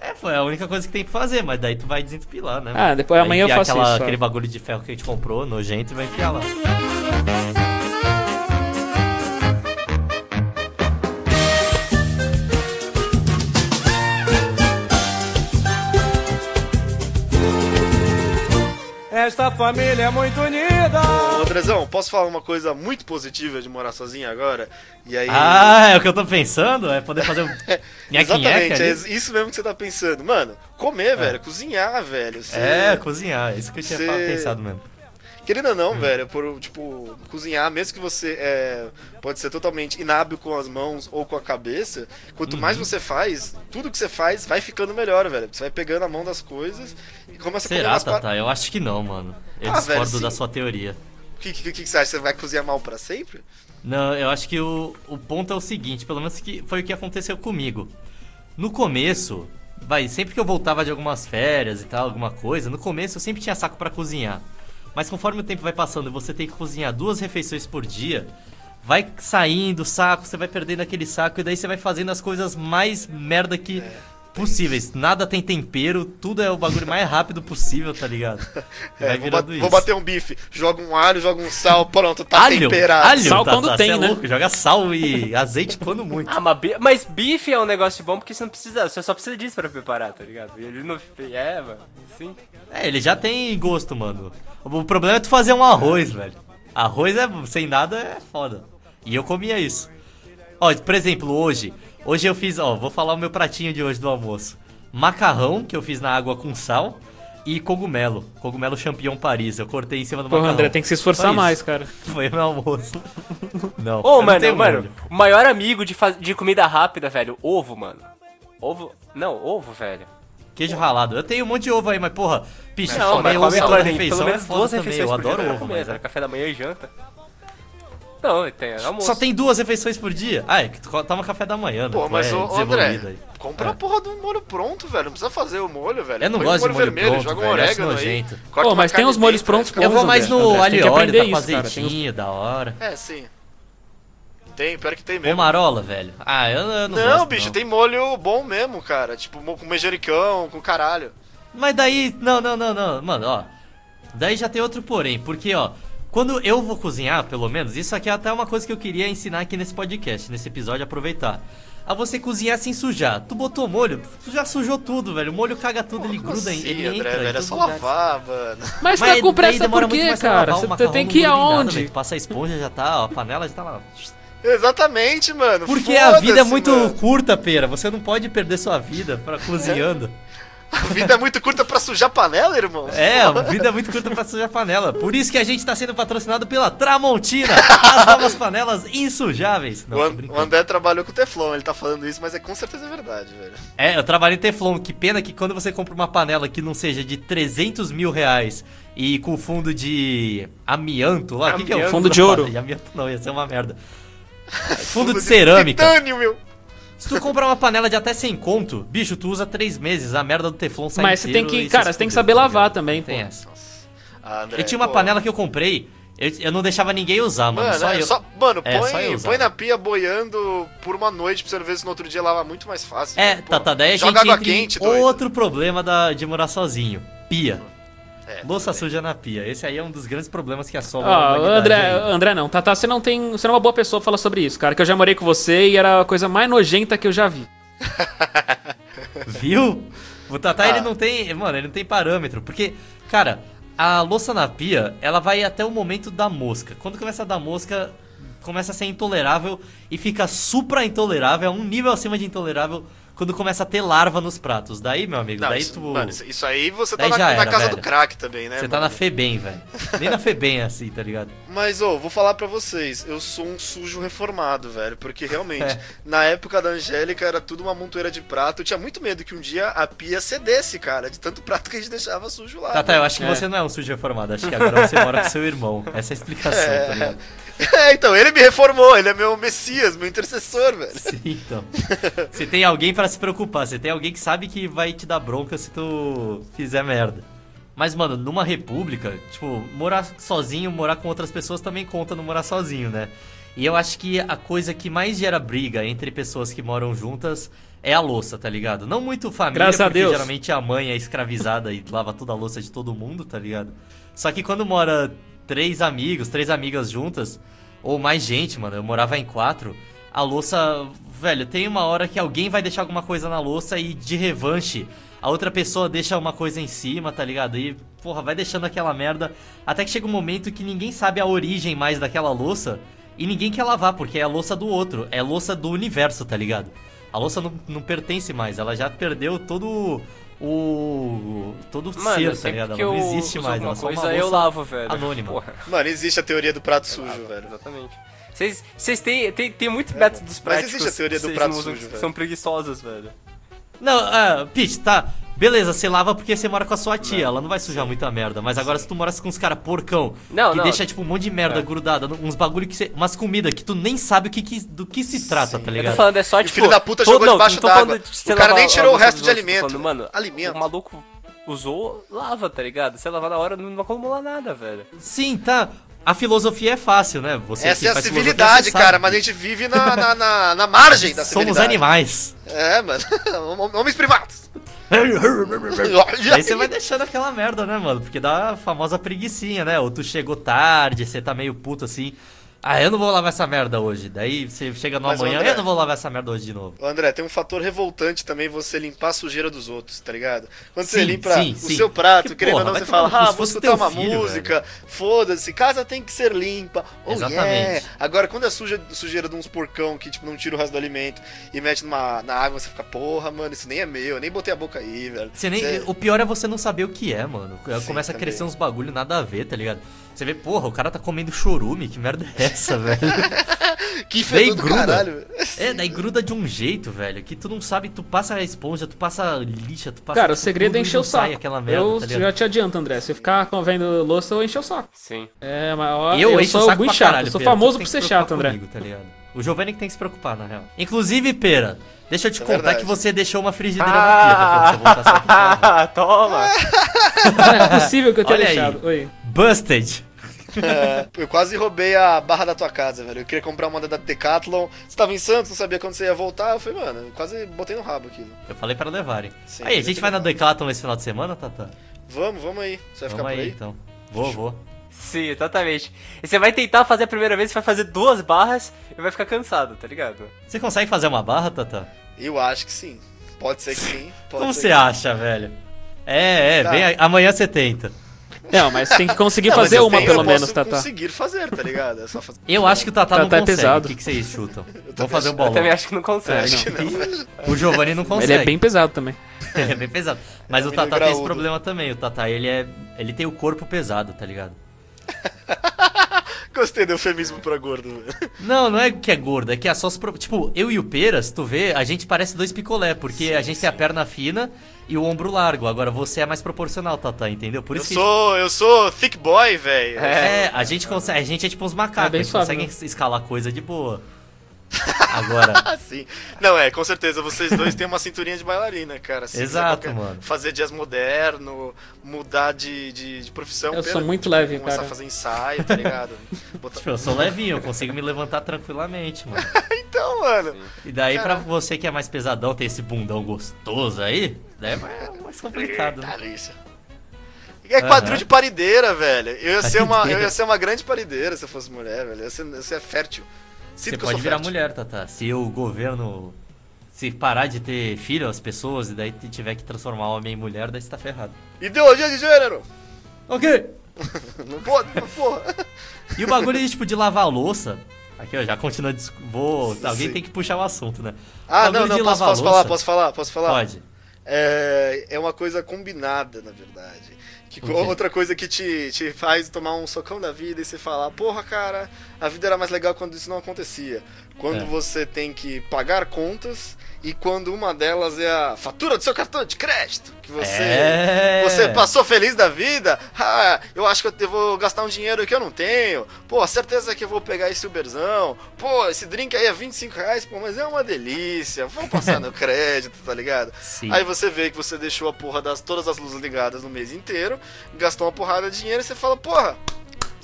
É, foi a única coisa que tem que fazer, mas daí tu vai desentupir lá, né? Ah, depois Vai amanhã eu faço aquela, isso. Aquele bagulho de ferro que a gente comprou, nojento, e vai enfiar lá. Esta família é muito unida. Ô, Andrezão, posso falar uma coisa muito positiva de morar sozinho agora? E aí. Ah, é o que eu tô pensando? É poder fazer um Exatamente, ali? é isso mesmo que você tá pensando. Mano, comer, velho, cozinhar, velho. você- É, cozinhar, é isso que eu tinha Cê- pensado mesmo. Querendo ou não, velho, por, tipo, cozinhar, mesmo que você é, pode ser totalmente inábil com as mãos ou com a cabeça, quanto mais Uhum. você faz, tudo que você faz vai ficando melhor, velho. Você vai pegando a mão das coisas e começa a comer Será, umas par- Tata? Eu acho que não, mano. Eu Ah, discordo velho, da sua teoria. O que, que, que você acha? Você vai cozinhar mal pra sempre? Não, eu acho que o, o ponto é o seguinte, pelo menos que foi o que aconteceu comigo. No começo, vai, sempre que eu voltava de algumas férias e tal, alguma coisa, no começo eu sempre tinha saco pra cozinhar. Mas conforme o tempo vai passando e você tem que cozinhar duas refeições por dia, vai saindo o saco, você vai perdendo aquele saco e daí você vai fazendo as coisas mais merda que possíveis. Nada tem tempero, tudo é o bagulho mais rápido possível, tá ligado? É, vai vou, ba- isso. vou bater um bife, joga um alho, joga um sal, pronto, tá alho, temperado. alho, Sal tá, quando tá, tem, é né? louco, joga sal e azeite quando muito. Ah, mas, mas bife é um negócio bom porque você não precisa. Você só precisa disso pra preparar, tá ligado? E ele não. É, mano. Sim. É, ele já tem gosto, mano. O problema é tu fazer um arroz, velho. Arroz é sem nada é foda. E eu comia isso. Ó, por exemplo, hoje. Hoje eu fiz, ó, vou falar o meu pratinho de hoje do almoço. Macarrão, que eu fiz na água com sal. E cogumelo. Cogumelo champignon Paris. Eu cortei em cima do Porra, macarrão. André, tem que se esforçar mais, cara. Foi meu almoço. Não. Ô, não mano, mano, o maior amigo de, faz- de comida rápida, velho, ovo, mano. Ovo. Não, ovo, velho. Queijo ralado. Eu tenho um monte de ovo aí, mas porra, picha, Não, mas ovo come toda pelo refeição é menos foda duas refeições Eu por dia adoro ovo, comer, mas é. Café da manhã e janta. Não, tem almoço. Só tem duas refeições por dia? Ah, é que tu toma café da manhã, né? Pô, mas é ô, André, aí. compra É. a porra do molho pronto, velho. Não precisa fazer o molho, velho. Eu não Põe gosto um de molho vermelho, pronto, joga um velho, orégano aí. Pô, mas tem uns molhos prontos Eu vou mais no André, tem alho e óleo, tá com azeitinho, da hora. É, sim. Tem, pior que tem mesmo. Pomarola, velho. Ah, eu, eu não Não, gosto, bicho, não. tem molho bom mesmo, cara. Tipo, com manjericão, com caralho. Mas daí, não, não, não, não, mano, ó. Daí já tem outro porém, porque, ó, quando eu vou cozinhar, pelo menos, isso aqui é até uma coisa que eu queria ensinar aqui nesse podcast, nesse episódio, aproveitar. A você cozinhar sem sujar. Tu botou molho, tu já sujou tudo, velho. O molho caga tudo, ele Como gruda, assim, ele André, entra. em velho, é só lavar, mano. Mas, Mas tá com pressa por quê, cara? Você macarrão tem que ir nada, aonde? Tu passa a esponja, já tá, ó, a panela já tá lá. Exatamente, mano. Porque a vida é muito mano. curta, pera. Você não pode perder sua vida pra cozinhando. A vida é muito curta pra sujar panela, irmão. É, a vida é muito curta pra sujar panela. Por isso que a gente tá sendo patrocinado pela Tramontina, as novas panelas insujáveis. Não, o, André trabalhou com Teflon, ele tá falando isso, mas é com certeza verdade, velho. É, eu trabalhei em Teflon. Que pena que quando você compra uma panela que não seja de 300 mil reais e com fundo de amianto lá, o que, que é o. Fundo de ouro. De amianto não, ia ser uma merda. Fundo de cerâmica. Titânio, meu. Se tu comprar uma panela de até 100 conto, bicho, tu usa 3 meses, a merda do Teflon sai Mas você tem que, cara, você tem que saber lavar também, Tem pô. essa. Ah, André, Eu tinha uma pô. panela que eu comprei, eu, eu não deixava ninguém usar, mano. Mano, só é eu. só- mano É, põe, só eu põe na pia boiando por uma noite pra você ver se no outro dia lava muito mais fácil. É, Pô, tá, tá, daí a joga gente água entra quente, doido. outro problema da, de morar sozinho. Pia. É, Louça suja na pia. Esse aí é um dos grandes problemas que assola Ó, a humanidade André, aí. André não, Tata, você não tem. Você não é uma boa pessoa pra falar sobre isso, cara. Que eu já morei com você e era a coisa mais nojenta que eu já vi. Viu? O Tatá, Ah. ele não tem. Mano, ele não tem parâmetro. Porque, cara, a louça na pia, ela vai até o momento da mosca. Quando começa a dar mosca, começa a ser intolerável e fica supra intolerável, é um nível acima de intolerável quando começa a ter larva nos pratos. Daí, meu amigo, Não, daí isso, tu. mano, isso, aí você tá Daí na, já na era, casa velho. do crack também, né? Você tá mano? na Febem, velho. Nem na Febem é assim, tá ligado? Mas, ô, vou falar pra vocês, eu sou um sujo reformado, velho, porque realmente, É. na época da Angélica era tudo uma montoeira de prato, eu tinha muito medo que um dia a pia cedesse, cara, de tanto prato que a gente deixava sujo lá. Tá, tá, eu acho que É. você não é um sujo reformado. Acho que agora você mora com seu irmão. Essa é a explicação, tá ligado? É, então, ele me reformou, ele é meu messias, meu intercessor, velho. Sim, então. Você tem alguém pra se preocupar, você tem alguém que sabe que vai te dar bronca se tu fizer merda. Mas, mano, numa república, tipo, morar sozinho, morar com outras pessoas também conta no morar sozinho, né? E eu acho que a coisa que mais gera briga entre pessoas que moram juntas é a louça, tá ligado? Não muito família, Graças porque geralmente a mãe é escravizada e lava toda a louça de todo mundo, tá ligado? Só que quando mora três amigos, três amigas juntas, ou mais gente, mano, eu morava em quatro, a louça, velho, tem uma hora que alguém vai deixar alguma coisa na louça e de revanche, a outra pessoa deixa uma coisa em cima, tá ligado? E, porra, vai deixando aquela merda, até que chega um momento que ninguém sabe a origem mais daquela louça e ninguém quer lavar, porque é a louça do outro, é a louça do universo, tá ligado? A louça não, não pertence mais, ela já perdeu todo o. todo o Mano, ser, tá ligado? Ela eu não existe mais, ela é só uma coisa, eu louça lavo, velho. anônima. Porra. Mano, existe a teoria do prato sujo, velho. Exatamente. Vocês vocês têm, têm, têm muito É, métodos mas práticos existe a teoria do prato não usam, sujo, velho. São preguiçosos, velho. Não, ah, Pete, tá. Beleza, você lava porque você mora com a sua tia, ela não vai sujar muita merda. Mas agora se tu morasse com uns caras porcão, Não, que não. deixa tipo um monte de merda É. grudada, uns bagulho que você. umas comidas que tu nem sabe o que, que- do que se trata, tá Eu ligado? tô falando, é só E o tipo. filho da puta jogou não, debaixo não d'água. de O cara lavar nem tirou o resto de alimento. falando, mano, Alimento. O maluco usou, lava, tá ligado? Se lavar na hora, não vai acumular nada, velho. Sim, tá. A filosofia é fácil, né? Você Essa é a civilidade, cara, mas a gente vive na, na, na, na margem da Somos civilidade. animais. É, mano. Homens privados. Aí você vai deixando aquela merda, né, mano? Porque dá a famosa preguicinha, né? Ou tu chegou tarde, você tá meio puto assim. Ah, eu não vou lavar essa merda hoje. Daí você chega no Mas, amanhã, André- eu não vou lavar essa merda hoje de novo. André, tem um fator revoltante também você limpar a sujeira dos outros, tá ligado? Quando você Sim, limpa sim, o sim. seu prato, Que querendo porra, ou não, você fala, ah, vou escutar uma filho, música, foda-se, casa tem que ser limpa. Oh, Exatamente. yeah. Agora, quando é suja, sujeira de uns porcão que, tipo, não tira o resto do alimento e mete numa, na água, você fica, porra, mano, isso nem é meu, eu nem botei a boca aí, velho. Você nem, Cê- O pior é você não saber o que é, mano. Começa a também. crescer uns bagulho nada a ver, tá ligado? Você vê, porra, o cara tá comendo chorume, que merda é essa, velho? Que Daí gruda. caralho. É, daí gruda de um jeito, velho, que tu não sabe, tu passa a esponja, tu passa lixa, tu passa. Cara, o segredo é encher o saco. aquela merda, eu tá já te adianto, André. Se eu ficar vendo louça, eu encher o saco. Sim. É, mas ó, Eu, eu, encho o sou saco muito pra chato. caralho, eu sou Pera, famoso por ser se chato, André. comigo, tá ligado? O Giovanni que tem que se preocupar, na real. Inclusive, Pera, deixa eu te É contar verdade. que você deixou uma frigideira na pia quando você voltasse aqui. Ah, toma! Não é possível que eu tenha Olha aí. deixado. Oi. Busted. É, eu quase roubei a barra da tua casa, velho. Eu queria comprar uma da Decathlon. Você tava em Santos, não sabia quando você ia voltar. Eu falei, mano, eu quase botei no rabo aqui. Eu falei pra levarem. Sim, aí, a gente vai na. Decathlon esse final de semana, Tata? Vamos, vamos aí. Você vai ficar Vamos por aí, aí? então. Vou, vou. Sim, exatamente. E você vai tentar fazer a primeira vez, você vai fazer duas barras e vai ficar cansado, tá ligado? Você consegue fazer uma barra, Tata? Eu acho que sim. Pode ser que sim. Pode Como ser você que- acha, velho? É, é, Tá. vem aí. amanhã você tenta. Não, mas tem que conseguir Não, fazer uma pelo eu menos, Tata. conseguir fazer, tá ligado? É só fazer. Eu acho que o Tata, não é consegue. pesado. O que, que vocês chutam? Vamos também fazer um bolão. Eu também acho que não consegue. Acho que não. O Giovanni não consegue. Ele é bem pesado também. é bem pesado. Mas É o menino tem esse problema também. O Tata, ele é. Ele tem o corpo pesado, tá ligado? Gostei do eufemismo pra gordo, velho. Não, não é que é gordo, é que é só. Tipo, eu e o Peras, tu vê, a gente parece dois picolé, porque a gente tem a perna fina e o ombro largo. Agora você é mais proporcional, Tata, entendeu? Por Eu isso que. sou, eu sou thick boy, velho. É, a gente consegue. A gente é tipo uns macacos, É bem a gente suave, consegue escalar coisa de boa. Agora. Assim. Não, é, com certeza, vocês dois têm uma cinturinha de bailarina, cara. Se quiser Exato, qualquer- mano. Fazer jazz moderno, mudar de, de, de profissão. Eu pera, sou muito tipo, leve, começar cara. a fazer ensaio, tá ligado? Botar- Tipo, eu sou levinho, eu consigo me levantar tranquilamente, mano. Então, mano. E daí, pra Caraca. você que é mais pesadão, tem esse bundão gostoso aí, daí é mais, complicado, né? Delícia. É quadril Aham. de parideira, velho. Eu ia, ser uma, eu ia ser uma grande parideira se eu fosse mulher, velho. Eu ia ser, eu ia ser fértil. Sinto Você pode virar fértil. mulher, Tata. Se o governo. Se parar de ter filho, as pessoas, e daí tiver que transformar homem em mulher, daí você tá ferrado. Ideologia de gênero! Ok! Não pode, não porra. E o bagulho de, tipo, de lavar a louça. Aqui, ó, já continua. Vou. Alguém Sim. tem que puxar o assunto, né? Ah, não, não, de posso, posso falar, posso falar, posso falar? Pode. É, é uma coisa combinada, na verdade. Que O quê? outra coisa que te, te faz tomar um socão da vida e você falar, porra, cara, a vida era mais legal quando isso não acontecia. Quando É. você tem que pagar contas e quando uma delas é a fatura do seu cartão de crédito. Que você. É. Você passou feliz da vida? Ah, eu acho que eu vou gastar um dinheiro que eu não tenho. Pô, certeza que eu vou pegar esse Uberzão. Pô, esse drink aí é 25 reais, pô, mas é uma delícia. Vou passar no crédito, tá ligado? Sim. Aí você vê que você deixou a porra das todas as luzes ligadas no mês inteiro, gastou uma porrada de dinheiro e você fala, porra,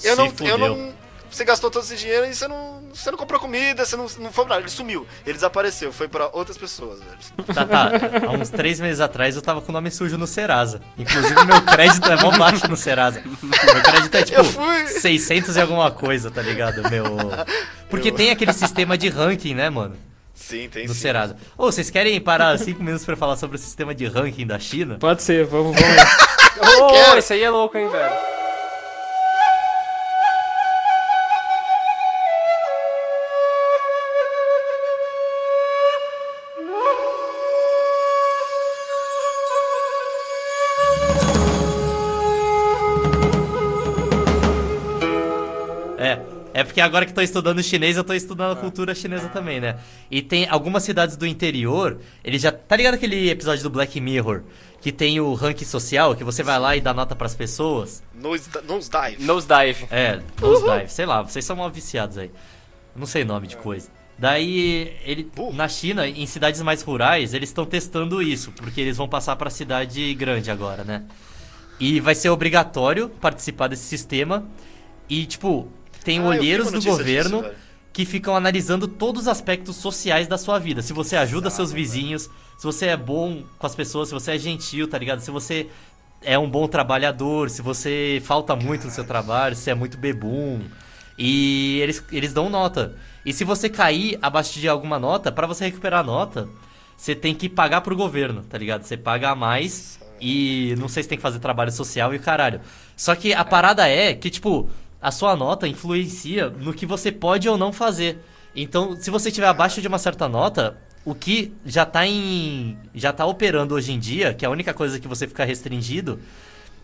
eu Se não, eu fudeu. não. Você gastou todo esse dinheiro e você não, você não comprou comida, você não, não foi pra nada, ele sumiu, ele desapareceu, foi pra outras pessoas, velho. Tá, tá. Há uns três meses atrás eu tava com o nome sujo no Serasa. Inclusive meu crédito é mó baixo no Serasa. Meu crédito é tipo Eu fui. 600 e alguma coisa, tá ligado? Meu. Porque Eu- tem aquele sistema de ranking, né, mano? Sim, tem No sim. Serasa. Ô, vocês querem parar cinco minutos pra falar sobre o sistema de ranking da China? Pode ser, vamos, vamos. Ô, quero. esse aí é louco, hein, velho. Porque agora que tô estudando chinês, eu tô estudando a cultura chinesa também, né? E tem algumas cidades do interior, ele já. Tá ligado aquele episódio do Black Mirror? Que tem o ranking social, que você vai lá e dá nota pras pessoas? Nose, nose dive. Nosedive. É, nosedive, sei lá, vocês são mal viciados aí. Não sei nome de coisa. Daí, ele, na China, em cidades mais rurais, eles estão testando isso, porque eles vão passar pra cidade grande agora, né? E vai ser obrigatório participar desse sistema. E, tipo, tem Ah, olheiros do governo disso, que ficam analisando todos os aspectos sociais da sua vida. Se você ajuda seus vizinhos, se você é bom com as pessoas, se você é gentil, tá ligado? Se você é um bom trabalhador, se você falta muito no seu trabalho, se é muito bebum. E eles, eles dão nota. E se você cair abaixo de alguma nota, pra você recuperar a nota, você tem que pagar pro governo, tá ligado? Você paga a mais e não sei se tem que fazer trabalho social e o caralho. Só que a parada é que, tipo, a sua nota influencia no que você pode ou não fazer. Então, se você estiver abaixo de uma certa nota, o que já tá em. já tá operando hoje em dia, que é a única coisa que você fica restringido,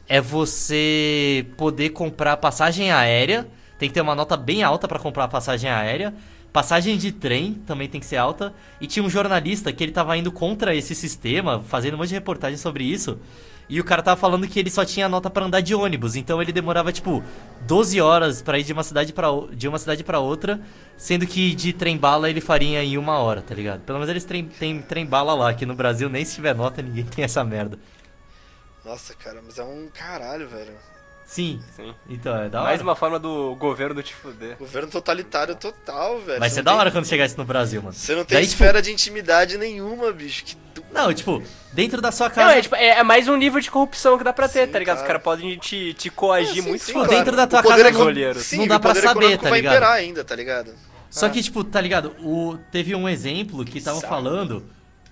é você poder comprar passagem aérea. Tem que ter uma nota bem alta pra comprar passagem aérea. Passagem de trem também tem que ser alta. E tinha um jornalista que ele tava indo contra esse sistema, fazendo um monte de reportagem sobre isso. E o cara tava falando que ele só tinha nota pra andar de ônibus, então ele demorava tipo 12 horas pra ir de uma cidade para de uma cidade para outra, sendo que de trem bala ele faria em uma hora, tá ligado? Pelo menos eles têm trem, trem bala lá, aqui no Brasil nem se tiver nota ninguém tem essa merda. Nossa, cara, mas é um caralho, velho. Sim. Sim. Então é da hora. Mais uma forma do governo te fuder. Governo totalitário total, velho. Vai Você ser não da tem- hora quando chegar isso no Brasil, mano. Você não tem Daí, tipo, esfera de intimidade nenhuma, bicho. Que. Não, tipo, dentro da sua Não, casa. é, tipo, é, é mais um nível de corrupção que dá pra ter, Sim, tá ligado? Os claro. caras podem te, te coagir Ah, sim, muito sim, foda. Pô, dentro da tua O poder casa. Sim, Não dá o pra saber, tá vai ligado? imperar ainda, tá ligado? Só que, tipo, tá ligado? O, teve um exemplo que estavam falando.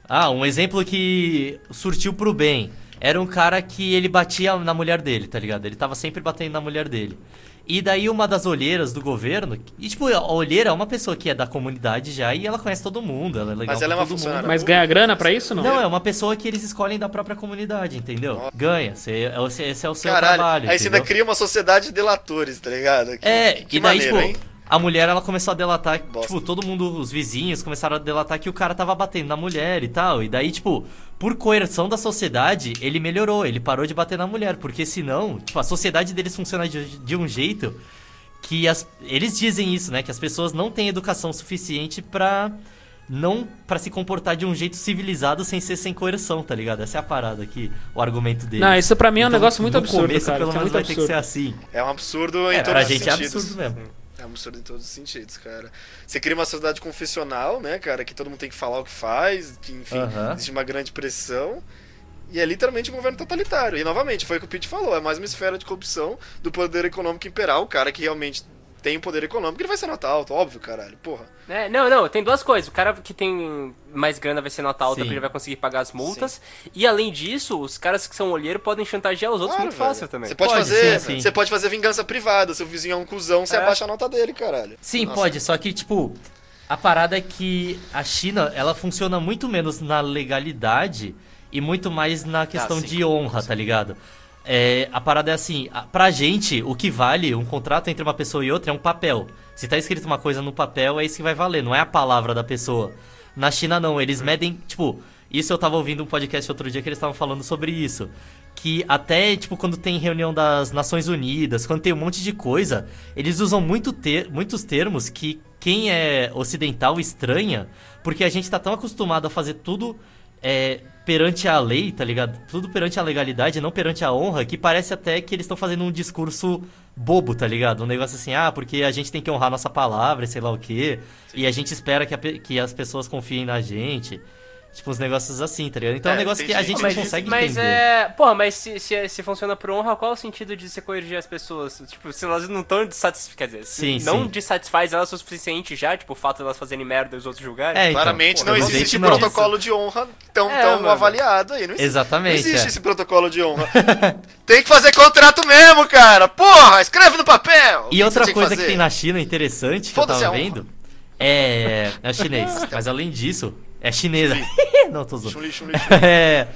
Ah, um exemplo que surtiu pro bem. Era um cara que ele batia na mulher dele, tá ligado? Ele tava sempre batendo na mulher dele. E daí uma das olheiras do governo. E, tipo, a olheira é uma pessoa que é da comunidade já e ela conhece todo mundo. Ela é legal Mas ela é com uma todo funcionária mundo. Mas ganha grana pra isso não? Não, é uma pessoa que eles escolhem da própria comunidade, entendeu? Ganha. Você, esse esse é o seu Caralho. trabalho. Aí você ainda entendeu? cria uma sociedade de delatores, tá ligado? Que, É, que e daí, maneiro, tipo, hein? A mulher, ela começou a delatar, Bosta. tipo, todo mundo, os vizinhos começaram a delatar que o cara tava batendo na mulher e tal. E daí, tipo, por coerção da sociedade, ele melhorou, ele parou de bater na mulher. Porque senão, tipo, a sociedade deles funciona de, de um jeito que as, eles dizem isso, né? Que as pessoas não têm educação suficiente pra não para se comportar de um jeito civilizado sem ser sem coerção, tá ligado? Essa é a parada aqui, o argumento dele. Não, isso pra mim é um Então, negócio muito no absurdo, começo, cara. pelo é menos muito vai ter que ser absurdo. assim. É um absurdo em É, todos pra os gente é sentidos. absurdo mesmo. É absurdo em todos os sentidos, cara. Você cria uma sociedade confessional, né, cara? Que todo mundo tem que falar o que faz, que, enfim, Aham. existe uma grande pressão. E é literalmente um governo totalitário. E novamente, foi o que o Pete falou: é mais uma esfera de corrupção do poder econômico imperar. O cara que realmente tem o poder econômico, ele vai ser nota alta, óbvio, caralho. Porra. É, não, não, tem duas coisas. O cara que tem mais grana vai ser nota alta Sim. porque ele vai conseguir pagar as multas. E além disso, os caras que são olheiro podem chantagear os outros Claro, muito velho. fácil também. Você pode, Pode, fazer, sim, sim. você pode fazer vingança privada. Seu vizinho é um cuzão, você É. abaixa a nota dele, caralho. Sim, Nossa. pode, só que, tipo, a parada é que a China, ela funciona muito menos na legalidade e muito mais na questão sim, de honra, tá ligado? É, a parada é assim, a- pra gente, o que vale um contrato entre uma pessoa e outra é um papel. Se tá escrito uma coisa no papel, é isso que vai valer, não é a palavra da pessoa. Na China, não, eles medem, tipo, isso eu tava ouvindo um podcast outro dia que eles estavam falando sobre isso. Que até, tipo, quando tem reunião das Nações Unidas, quando tem um monte de coisa, eles usam muito ter, muitos termos que quem é ocidental estranha, porque a gente tá tão acostumado a fazer tudo é, perante a lei, tá ligado? Tudo perante a legalidade, não perante a honra, que parece até que eles estão fazendo um discurso bobo, tá ligado? Um negócio assim, ah, porque a gente tem que honrar nossa palavra, sei lá o quê, e a gente espera que, a que as pessoas confiem na gente. Tipo, uns negócios assim, tá ligado? Então é, É, um negócio que a entendi. gente mas, não consegue mas entender. é. Porra, mas se, se, se funciona por honra, qual é o sentido de você corrigir as pessoas? Tipo, se elas não estão dissatisfeitas. Quer dizer, se Sim, não sim. dissatisfaz elas o suficiente já, tipo, o fato de elas fazerem merda e os outros julgarem. É, então, Claramente pô, não existe não. protocolo de honra tão, É, tão mano. avaliado aí. Não existe, Exatamente, Não existe é. esse protocolo de honra. tem que fazer contrato mesmo, cara. Porra, escreve no papel. E que outra tinha coisa que, fazer? tem na China interessante que eu tava honra. vendo é. É chinês. Mas além disso, é chinesa. não, tô zoando. É.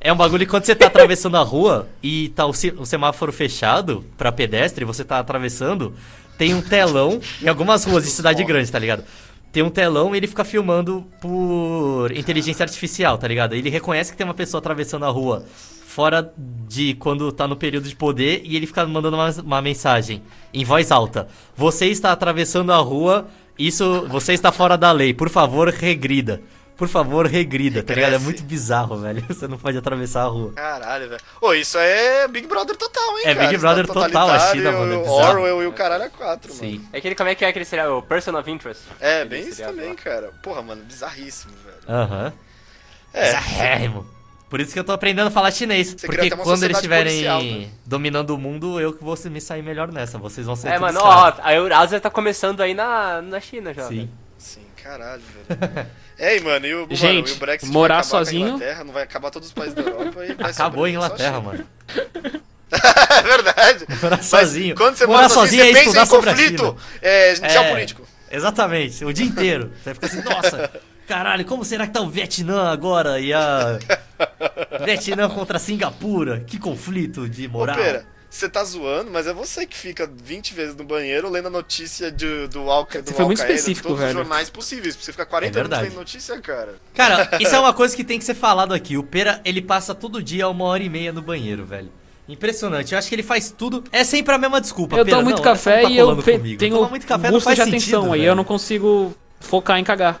É um bagulho que quando você tá atravessando a rua e tá o, o semáforo fechado pra pedestre, você tá atravessando, tem um telão em algumas ruas de cidade grande, tá ligado? Tem um telão e ele fica filmando por inteligência artificial, tá ligado? Ele reconhece que tem uma pessoa atravessando a rua fora de quando tá no período de poder e ele fica mandando uma, uma mensagem em voz alta. Você está atravessando a rua, isso, você está fora da lei. Por favor, regrida. Por favor, regrida, tá ligado? É Regresse. muito bizarro, velho. Você não pode atravessar a rua. Caralho, velho. Ô, isso é Big Brother total, hein, É cara? Big Brother Isso total, a China, mano, é o bizarro. Orwell e o caralho é quatro, mano. Sim. É aquele, como é que é aquele serial? O Person of Interest. É, Aquele bem isso também, lá. cara. Porra, mano, bizarríssimo, velho. Aham. É, Bizarrérrimo. Por isso que eu tô aprendendo a falar chinês. Você porque quando eles estiverem né? dominando o mundo, eu que vou me sair melhor nessa. Vocês vão ser É, mano, ó, a Eurásia tá começando aí na, na China já. Sim. velho. Caralho, velho. É, mano, e o, mano, Gente, e o Brexit morar vai acabar com a sozinho- Inglaterra, não vai acabar todos os países da Europa e vai Acabou a Inglaterra, mano. é verdade. Morar Mas sozinho. Quando você Morar mora sozinho, sozinho é você pensa estudar em conflito é, É, geopolítico. Exatamente, o dia inteiro. Você fica assim, nossa, caralho, como será que tá o Vietnã agora? E a. Vietnã contra Singapura? Que conflito de Ô, moral. pera, você tá zoando, mas é você que fica 20 vezes no banheiro lendo a notícia de, do Al-Qaeda, do Você foi muito específico, todos velho. os jornais possíveis. Você fica 40 É minutos verdade. lendo notícia, cara. Cara, isso é uma coisa que tem que ser falado aqui. O Pera, ele passa todo dia uma hora e meia no banheiro, velho. Impressionante. Eu acho que ele faz tudo. É sempre a mesma desculpa. Eu Pera, tomo muito não, café você não tá e eu colando pe- comigo. tenho Toma muito café não faz de atenção, sentido, aí velho. eu não consigo focar em cagar.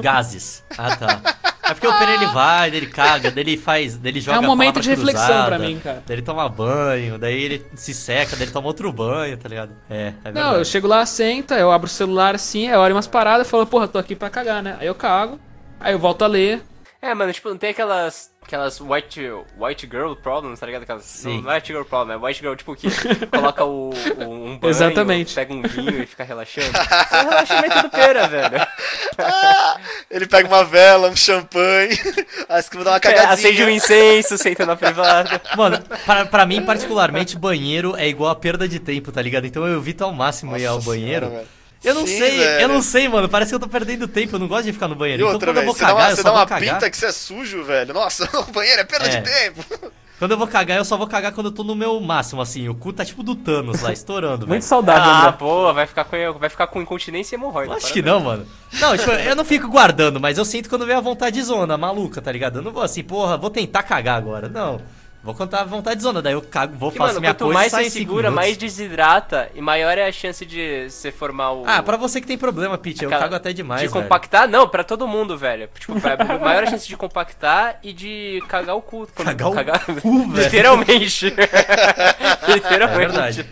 Gases. Ah, tá. É porque o Pera ele vai, daí ele caga, daí ele faz, daí ele joga é um momento de reflexão cruzada, pra mim, cara. Daí ele toma banho, daí ele se seca, daí ele toma outro banho, tá ligado? É, é verdade. Não, eu chego lá, senta, eu abro o celular assim, eu olho umas paradas e falo, porra, tô aqui pra cagar, né? Aí eu cago, aí eu volto a ler. É, mano, tipo, não tem aquelas. Aquelas white, white girl problems, tá ligado? Aquelas, Sim. Não é white girl problem, é white girl, tipo, que coloca o, o- um banho, Exatamente. pega um vinho e fica relaxando. Isso é o relaxamento do pera, velho. Ele pega uma vela, um champanhe, acho que vou dar uma É, cagadinha. acende um incenso, senta na privada. Mano, pra, pra mim, particularmente, banheiro é igual a perda de tempo, tá ligado? Então eu evito ao máximo ir ao Nossa banheiro. senhora. Eu não Sim, sei, velho. eu não sei, mano. Parece que eu tô perdendo tempo, eu não gosto de ficar no banheiro. E então outra, quando eu vou você dá cagar, uma, eu você só dá vou uma cagar. pinta que você é sujo, velho. Nossa, o banheiro é perda É. de tempo. Quando eu vou cagar, eu só vou cagar quando eu tô no meu máximo, assim. O cu tá tipo do Thanos lá, estourando. Muito saudável, Ah, André. pô, vai ficar com, vai ficar com incontinência e hemorroida. Acho que não, mano. Não, tipo, eu não fico guardando, mas eu sinto quando vem a vontade de zona, maluca, tá ligado? Eu não vou assim, porra, vou tentar cagar agora. Não. Vou contar a vontade de zona, daí eu cago, vou, E, faço mano, minha quanto coisa mais saio você segura, minutos. mais desidrata e maior é a chance de você formar o. Ah, pra você que tem problema, Pete, eu aquela- cago até demais, De velho. compactar? Não, pra todo mundo, velho. Tipo, pra, maior a chance de compactar e de cagar o cu. Cagar o cu, velho. Literalmente. Literalmente. É verdade.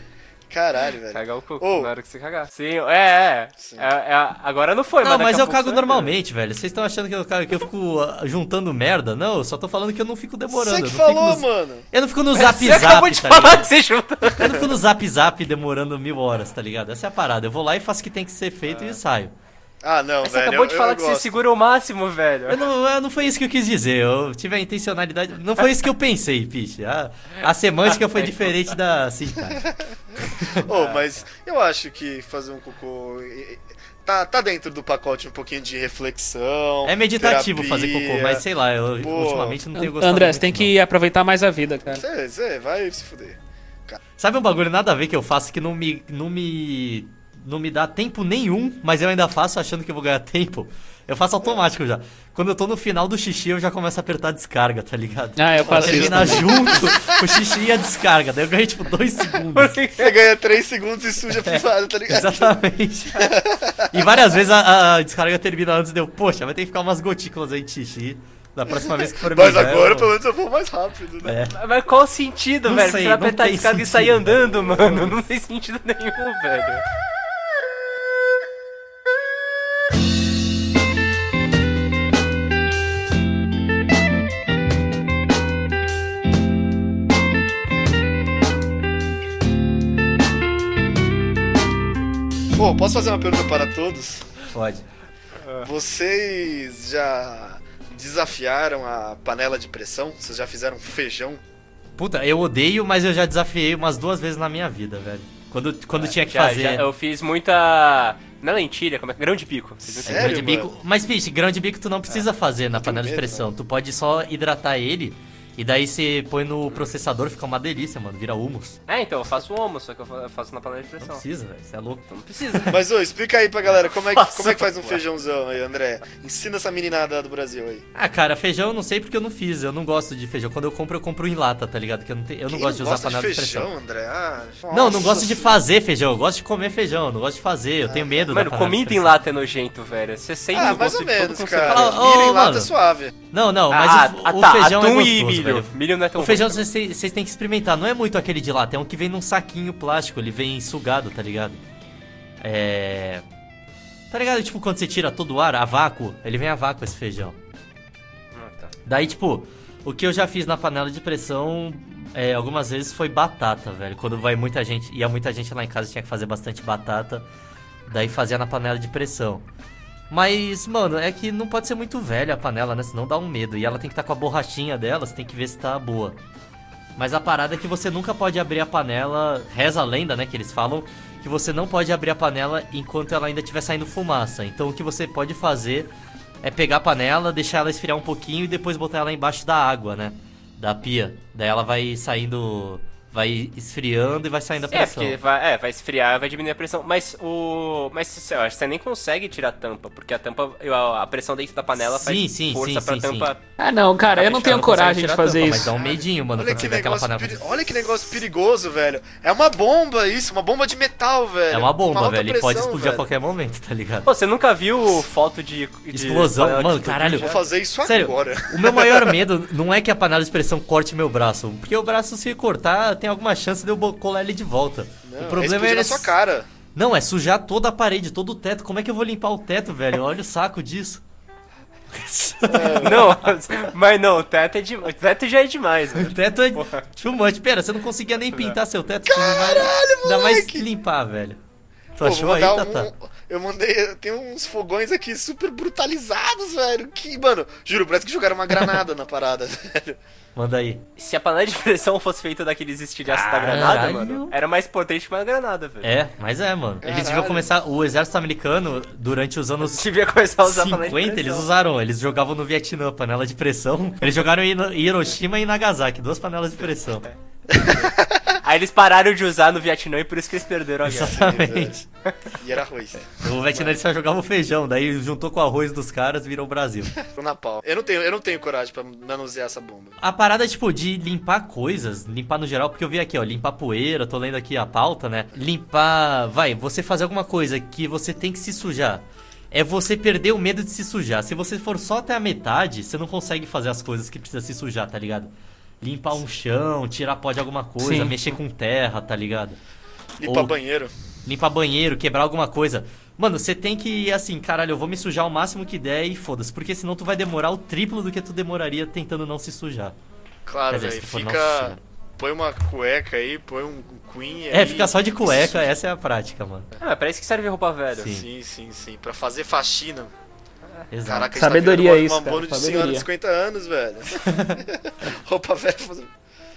Caralho, velho. Cagar o cu Ô. na hora que você cagar. Sim, é, é. É, é, agora não foi, Não, mas mas eu cago você normalmente, velho. Vocês estão achando que eu, cago- que eu fico ah, juntando merda? Não, eu só tô falando que eu não fico demorando. Você que falou, nos- mano. Eu não fico no ver. zap Você acabou zap, de tá falar que você junta. Eu não fico no zap zap demorando mil horas, tá ligado? Essa é a parada. Eu vou lá e faço o que tem que ser feito e saio. Ah, não, Você velho. acabou eu- de falar eu que você gosto. segura o máximo, velho. Eu não, eu- não foi isso que eu quis dizer. Eu tive a intencionalidade. Não foi isso que eu pensei, Piche. A, a semântica foi diferente da sintaxe. Ô, mas eu acho que fazer um cocô. Tá, tá dentro do pacote um pouquinho de reflexão. É meditativo fazer terapia. cocô, mas sei lá, eu Pô. ultimamente não tenho gostado. André, muito, você tem não. que aproveitar mais a vida, cara. Você, você vai se fuder. Sabe um bagulho nada a ver que eu faço que não me. não me. Não me dá tempo nenhum, mas eu ainda faço achando que eu vou ganhar tempo? Eu faço automático já. Quando eu tô no final do xixi, eu já começo a apertar a descarga, tá ligado? Ah, eu faço isso. Terminar junto o xixi e a descarga. Daí eu ganhei tipo dois segundos. Você ganha 3 segundos e suja a privada, tá ligado? Exatamente. e várias vezes a, a descarga termina antes de eu, poxa, vai ter que ficar umas gotículas aí de xixi. Da próxima vez que for Mas agora pelo menos eu vou mais rápido, né? É. Mas qual o sentido, Não velho? sei, você vai apertar a descarga e sair sentido. andando, mano. Não tem sentido nenhum, velho. Pô, posso fazer uma pergunta para todos? Pode. Vocês já desafiaram a panela de pressão? Vocês já fizeram feijão? Puta, eu odeio, mas eu já desafiei umas duas vezes na minha vida, velho. Quando, quando tinha que Já, fazer. já, eu fiz muita. Não é lentilha, como é? Grão de bico. Sério, grão de bico. Mas, bicho, grão de bico tu não precisa fazer na panela de pressão. Tu pode só hidratar ele E daí você põe no processador, fica uma delícia, mano. Vira humus. É, então eu faço homo, só que eu fa- eu faço na panela de Não pressão. precisa, velho. Você é louco. Então não precisa. Mas, ô, explica aí pra galera como é que, Nossa, como é que faz um feijãozão aí, André. Ensina essa meninada do Brasil aí. Ah, cara, feijão eu não sei porque eu não fiz. Eu não gosto de feijão. Quando eu compro, eu compro em lata, tá ligado? Que eu não, te- eu não Quem gosto de usar gosta panela de, feijão, pressão. André? Ah, Não, não gosto de fazer feijão. Eu gosto de comer feijão. Eu não gosto de fazer. Eu tenho medo Mano, de comida em lata é nojento, velho. Você sente Ah, o mais gosto ou de todo menos, cara. Fala, Milho em lata é suave. Não, não, mas ah, o, ah, o tá, feijão atum é gostoso, milho. velho. Milho não é tão O feijão vocês vocês têm que experimentar. Não é muito aquele de lata, é um que vem num saquinho plástico. Ele vem sugado, tá ligado? É. Tá ligado? Tipo, quando você tira todo o ar, a vácuo, ele vem a vácuo esse feijão. Ah, tá. Daí, tipo, o que eu já fiz na panela de pressão é, algumas vezes foi batata, velho. Quando vai muita gente, ia muita gente lá em casa, tinha que fazer bastante batata. Daí fazia na panela de pressão. Mas, mano, é que não pode ser muito velha a panela, né? Senão dá um medo. E ela tem que estar com a borrachinha dela, você tem que ver se tá boa. Mas a parada é que você nunca pode abrir a panela. Reza a lenda, né? Que eles falam que você não pode abrir a panela enquanto ela ainda estiver saindo fumaça. Então o que você pode fazer é pegar a panela, deixar ela esfriar um pouquinho e depois botar ela embaixo da água, né? Da pia. Daí ela vai saindo. Vai esfriando e vai saindo a É, pressão. porque vai, é, vai esfriar, vai diminuir a pressão. Mas o. Mas eu acho que você nem consegue tirar a tampa, porque a tampa. a- A pressão dentro da panela Sim, faz sim, força sim, pra sim, tampa. Ah, não, cara, Tá eu não fechado, tenho Não coragem de a fazer tampa, Mas isso. dá um medinho, mano, Olha quando que, você vê aquela negócio panela. peri- Olha que negócio perigoso, velho. É uma bomba isso, uma bomba de metal, velho. É uma bomba, alta velho. E pode pressão, explodir a velho. qualquer momento, tá ligado? Pô, você nunca viu foto de. de Explosão, que mano, caralho. Vou fazer isso Sério, agora. o meu maior medo não é que a panela de pressão corte meu braço, porque o braço se cortar tem alguma chance de eu colar ele de volta. Não, o problema é é ele sua cara. Não, é sujar toda a parede, todo o teto. Como é que eu vou limpar o teto, velho? Olha o saco disso. Não, mas não, o teto, é de... o teto já é demais, velho. O teto é Porra. too much. Pera, você não conseguia nem pintar seu teto. Caralho, Ainda mais limpar, velho. Tu Pô, achou aí, Tata? um. Eu mandei. Tem uns fogões aqui super brutalizados, velho. Que, mano, juro, parece que jogaram uma granada na parada, velho. Manda aí. Se a panela de pressão fosse feita daqueles estilhaços da Caralho. granada, mano, era mais potente que uma granada, velho. É, mas é, mano. Eles deviam Caralho. começar. O exército americano, durante os anos Devia começar a usar a panela de 50, eles usaram. Eles jogavam no Vietnã, panela de pressão. Eles jogaram em em Hiroshima e Nagasaki, duas panelas de pressão. Aí eles pararam de usar no Vietnã e por isso que eles perderam a guerra. Exatamente. E era arroz. O Vietnã eles só jogavam feijão, daí juntou com o arroz dos caras virou o Brasil. Tô na pau. Eu não tenho, eu não tenho coragem pra manusear essa bomba. A parada, tipo, de limpar coisas, limpar no geral, porque eu vi aqui, ó, limpar poeira, tô lendo aqui a pauta, né? Limpar. Vai, você fazer alguma coisa que você tem que se sujar. É você perder o medo de se sujar. Se você for só até a metade, você não consegue fazer as coisas que precisa se sujar, tá ligado? Limpar um chão, tirar pó de alguma coisa, Sim. mexer com terra, tá ligado? Limpar Ou- banheiro. limpar banheiro, quebrar alguma coisa. Mano, você tem que, assim, caralho, eu vou me sujar o máximo que der e foda-se, porque senão tu vai demorar o triplo do que tu demoraria tentando não se sujar. Claro, velho. Fica. nossa. Põe uma cueca aí, põe um queen aí. É, ficar só de cueca, essa é a prática, mano. Ah, mas pra isso que serve roupa velha. Sim. Sim, sim, sim. Pra fazer faxina. Exato. Caraca, gente Sabedoria tá virando isso, uma, uma cara, de senhora de 50 anos, velho. Roupa velha. fazendo-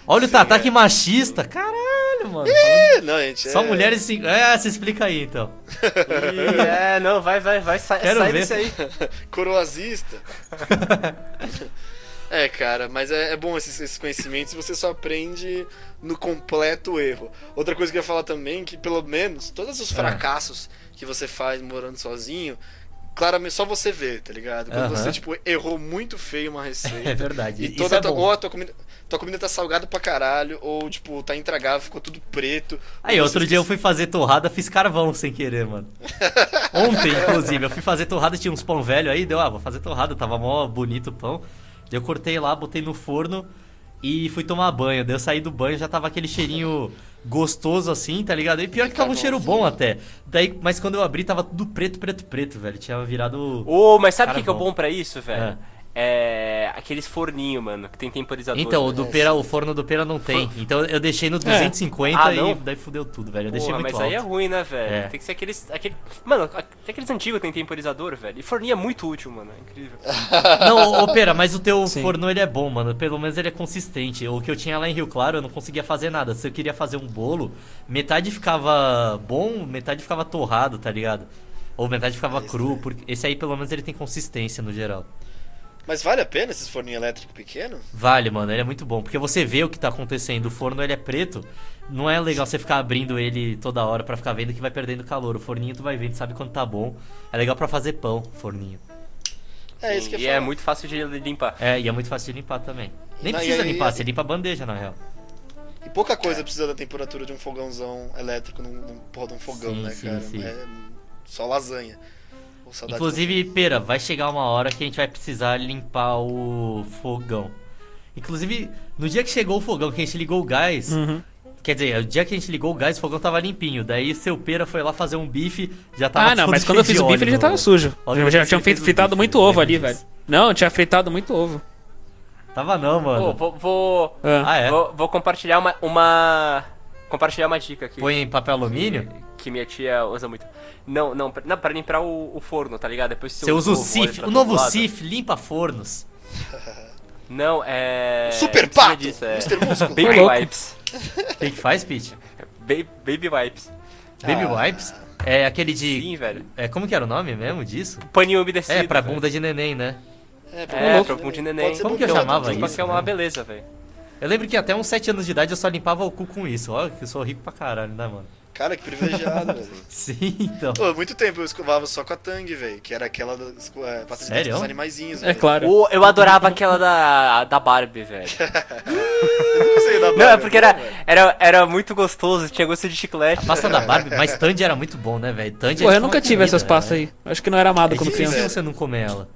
Olha o Tata que machista, caralho, mano. É, Não, gente. Só é- mulheres assim. É, se explica aí então. Ih, é, não, vai, vai, vai, sai, Quero sai ver. desse aí. Coroazista. é, cara, mas é, é bom esses, esses conhecimentos e você só aprende no completo erro. Outra coisa que eu ia falar também, que pelo menos todos os Ah. fracassos que você faz morando sozinho, claramente só você vê, tá ligado? Quando você, tipo, errou muito feio uma receita. É verdade. E Isso toda é a tua, bom. ou a tua comida, tua comida tá salgada pra caralho, ou tipo, tá intragável, ficou tudo preto. Aí, ou outro você dia eu fui fazer torrada, fiz carvão sem querer, mano. Ontem, inclusive, eu fui fazer torrada, tinha uns pão velho aí, deu, ah, vou fazer torrada, tava mó bonito o pão. Eu cortei lá, botei no forno e fui tomar banho. Daí eu saí do banho, já tava aquele cheirinho gostoso assim, tá ligado? E pior que tava um cheiro bom até. Daí, mas quando eu abri, tava tudo preto, preto, preto, velho. Tinha virado. Ô, mas sabe o que, que é bom. pra isso, velho? É. aqueles forninhos, mano, que tem temporizador. Então, o né? do pera, o forno do pera não tem. Então eu deixei no 250 Ah, e daí fudeu tudo, velho. Eu deixei Porra, muito mas alto. aí é ruim, né, velho? É. Tem que ser aqueles. Aquele... Mano, até aqueles antigos tem temporizador, velho. E forninho é muito útil, mano. É incrível. Não, ô, Pera, mas o teu Sim. forno ele é bom, mano. Pelo menos ele é consistente. O que eu tinha lá em Rio Claro, eu não conseguia fazer nada. Se eu queria fazer um bolo, metade ficava bom, metade ficava torrado, tá ligado? Ou metade ficava cru, porque esse aí pelo menos ele tem consistência no geral. Mas vale a pena esses forninhos elétricos pequenos? Vale, mano, ele é muito bom. Porque você vê o que tá acontecendo. O forno ele é preto. Não é legal você ficar abrindo ele toda hora pra ficar vendo que vai perdendo calor. O forninho tu vai vendo, sabe quando tá bom. É legal pra fazer pão, forninho. É isso que eu e é falar. muito fácil de limpar. É, e é muito fácil de limpar também. Nem Não, precisa aí- limpar, você limpa a bandeja, na real. E pouca coisa precisa da temperatura de um fogãozão elétrico num, num porra de um fogão, Sim, né, sim, cara? sim. É só lasanha. Inclusive, pera, vai chegar uma hora que a gente vai precisar limpar o fogão. Inclusive, no dia que chegou o fogão, que a gente ligou o gás. Uhum. Quer dizer, o dia que a gente ligou o gás, o fogão tava limpinho. Daí seu pera foi lá fazer um bife, já tava Ah, não, mas quando eu fiz o bife ele já tava sujo. Olha, Já, eu já pensei tinham feito fritado bife, muito ovo ali, velho. Não, tinha fritado muito ovo. Tava não, Pô, mano. vou, vou, Ah. Ah, é? vou, vou compartilhar uma, uma. Compartilhar uma dica aqui. Põe em papel alumínio? Que minha tia usa muito. Não, não, pra- não, pra limpar o, o forno, tá ligado? Depois Você usa o pra o novo. Sif limpa fornos. Não, é. Super Pato! disso, é. Mr. Músculo! Baby louco. wipes. O que que faz, Pete? Ba- baby wipes. Baby Ah. Wipes? É aquele de. Sim, velho. É, como que era o nome mesmo disso? Paninho umedecido. É, pra velho. bunda de neném, né? É, É, bunda pra bunda de neném. Como que eu chamava isso? Porque é uma beleza, velho. Eu lembro que até uns 7 anos de idade eu só limpava o cu com isso. Olha que eu sou rico pra caralho, né, mano? Cara, que privilegiado, velho. Sim, então. Pô, muito tempo eu escovava só com a Tang, velho. Que era aquela das é, pasta Sério? dos animaizinhos, É claro. O- eu adorava aquela da, da Barbie, velho. Eu não sei da Não, é Barbie, porque era, velho. era, era muito gostoso, tinha gosto de chiclete. A pasta da Barbie, mas Tandy era muito bom, né, velho? Tandy é Pô, eu nunca tive comida, essas pastas né? aí. Acho que não era amado É difícil criança. você não comer ela.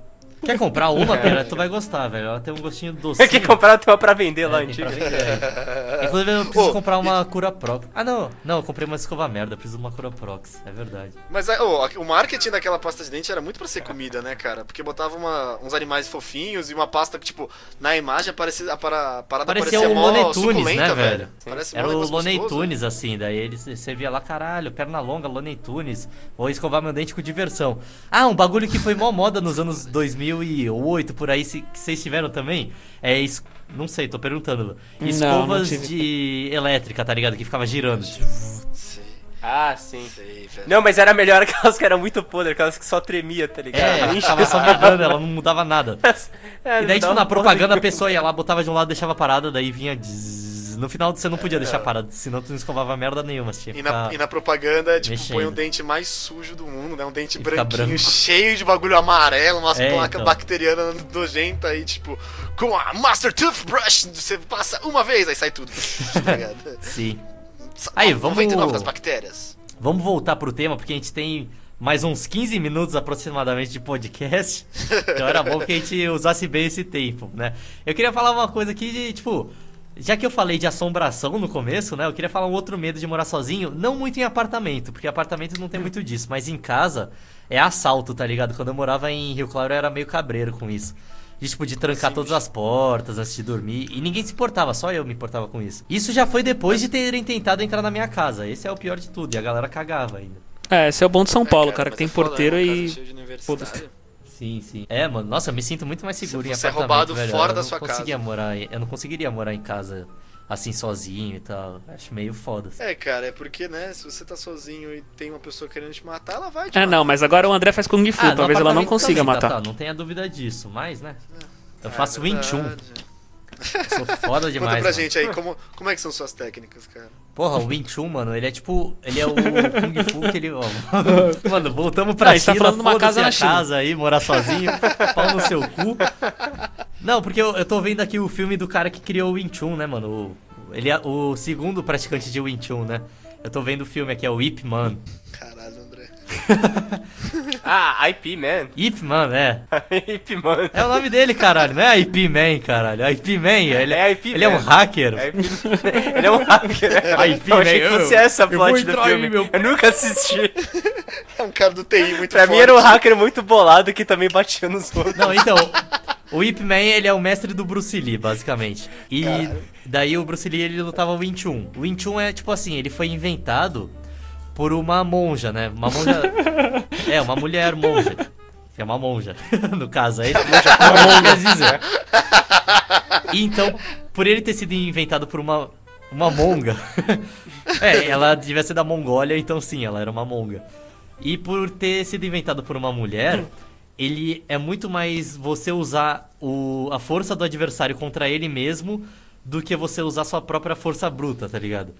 Quer comprar uma, pera? Tu vai gostar, velho. Ela tem um gostinho doce. Tem que comprar tem uma pra vender lá, É, antiga. pra vender. Inclusive, eu preciso Ô, comprar uma cura prox. Ah, não. Não, eu comprei uma escova merda. Eu preciso de uma cura prox. É verdade. Mas ô, o marketing daquela pasta de dente era muito pra ser comida, né, cara? Porque botava uma- uns animais fofinhos e uma pasta que, tipo, na imagem aparecia, a para- a parada Parecia o mó Looney Tunes, né, velho? Parece Era o gostoso. Tunes, assim. Daí eles, você via lá, caralho, perna longa, Looney Tunes. Vou escovar meu dente com diversão. Ah, um bagulho que foi mó moda nos anos 2008, por aí, se, que vocês tiveram também. É es... Não sei, tô perguntando. não Escovas tive. de elétrica, tá ligado? Que ficava girando. Sei, Ah, sim. sei. Não, mas era melhor aquelas que eram muito podres, aquelas que só tremia, tá ligado? É, tava só vibrando, ela não mudava nada. É, E daí, tipo, na propaganda a pessoa ia lá, botava de um lado, deixava parada, daí vinha. zzz. No final você não podia deixar parada, senão tu não escovava merda nenhuma. Tinha E na, e na propaganda, tipo, mexendo. põe o dente mais sujo do mundo, né? Um dente E branquinho, branco. cheio de bagulho amarelo, umas É, placas então. bacterianas nojentas aí, tipo, com a Master Toothbrush, você passa uma vez, aí sai tudo. Tá ligado? Sim. Aí, vamos- 99 das bactérias. Vamos voltar pro tema, porque a gente tem mais uns 15 minutos aproximadamente de podcast. Então era bom que a gente usasse bem esse tempo, né? Eu queria falar uma coisa aqui de, tipo. Já que eu falei de assombração no começo, né? Eu queria falar um outro medo de morar sozinho. Não muito em apartamento, porque apartamento não tem muito disso. Mas em casa é assalto, tá ligado? Quando eu morava em Rio Claro eu era meio cabreiro com isso. De, tipo, de trancar todas as portas antes de dormir. E ninguém se importava, só eu me importava com isso. Isso já foi depois de terem tentado entrar na minha casa. Esse é o pior de tudo. E a galera cagava ainda. É, esse é o bom de São Paulo, É, cara, que mas tem é foda, porteiro né? Uma e. Sim, sim. É, mano, nossa, eu me sinto muito mais seguro Se em você é apartamento, roubado velho. fora eu da não sua casa. morar, eu não conseguiria morar em casa assim sozinho e tal. Acho meio foda. assim. É, cara, é porque, né, se você tá sozinho e tem uma pessoa querendo te matar, ela vai te É, matar. não, mas agora o André faz Kung Fu, Ah, talvez ela não apartamento consiga também, matar. Tá, tá, não tenha dúvida disso, mas, né? Eu É faço Wing Chun, verdade. sou foda demais. Conta pra mano. gente aí, como, como é que são suas técnicas, cara? Porra, o Wing Chun, mano, ele é tipo. Ele é o Kung Fu que ele. ó, mano, voltamos pra Ah, a gente tá China, falando de uma foda-se casa na a China. casa aí, morar sozinho, pau no seu cu. Não, porque eu, eu tô vendo aqui o filme do cara que criou o Wing Chun, né, mano? O, ele é o segundo praticante de Wing Chun, né? Eu tô vendo o filme aqui, é o Ip Man. Caralho, André. Ah, IP Man. Ip Man, é. IP Man. É o nome dele, caralho. Não é IP Man, caralho. É IP Man. Ele, É IP ele é um Man. hacker. É IP Ele é um hacker. IP Eu achei que Man, fosse eu- essa plot do aí, filme. meu- Eu nunca assisti. É um cara do TI muito Pra forte. mim era um hacker muito bolado que também batia nos outros. Não, então, o Ip Man, ele é o mestre do Bruce Lee, basicamente. E daí o Bruce Lee, ele lutava o Wing Chun. O Wing Chun é, tipo assim, ele foi inventado por uma monja, né? Uma monja... é, uma mulher monja. Que é uma monja, no caso. Aí, uma monja dizer. E então, por ele ter sido inventado por uma... Uma monga. é, ela devia ser da Mongólia, então sim, ela era uma monga. E por ter sido inventado por uma mulher, ele é muito mais você usar o, a força do adversário contra ele mesmo do que você usar sua própria força bruta, tá ligado?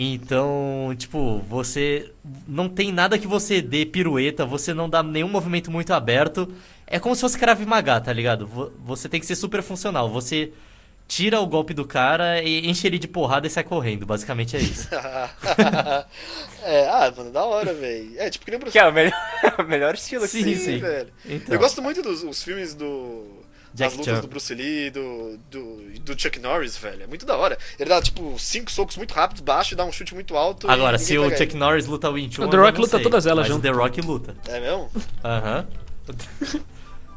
Então, tipo, você não tem nada que você dê pirueta, você não dá nenhum movimento muito aberto. É como se fosse Krav Maga, tá ligado? Vo- Você tem que ser super funcional. Você tira o golpe do cara e enche ele de porrada e sai correndo. Basicamente é isso. é, ah, mano, da hora, velho. É, tipo, que nem Que é o melhor, o melhor estilo que Sim, tem. sim. velho. Então. Eu gosto muito dos os filmes do. Jack as lutas Chan. do Bruce Lee, do, do, do Chuck Norris, velho. É muito da hora. Ele dá, tipo, cinco socos muito rápidos, baixo, e dá um chute muito alto. Agora, se o Chuck Norris luta o Wing Chun, O The Rock não luta sei, todas elas mas junto. o The Rock luta. ele. É mesmo? Aham.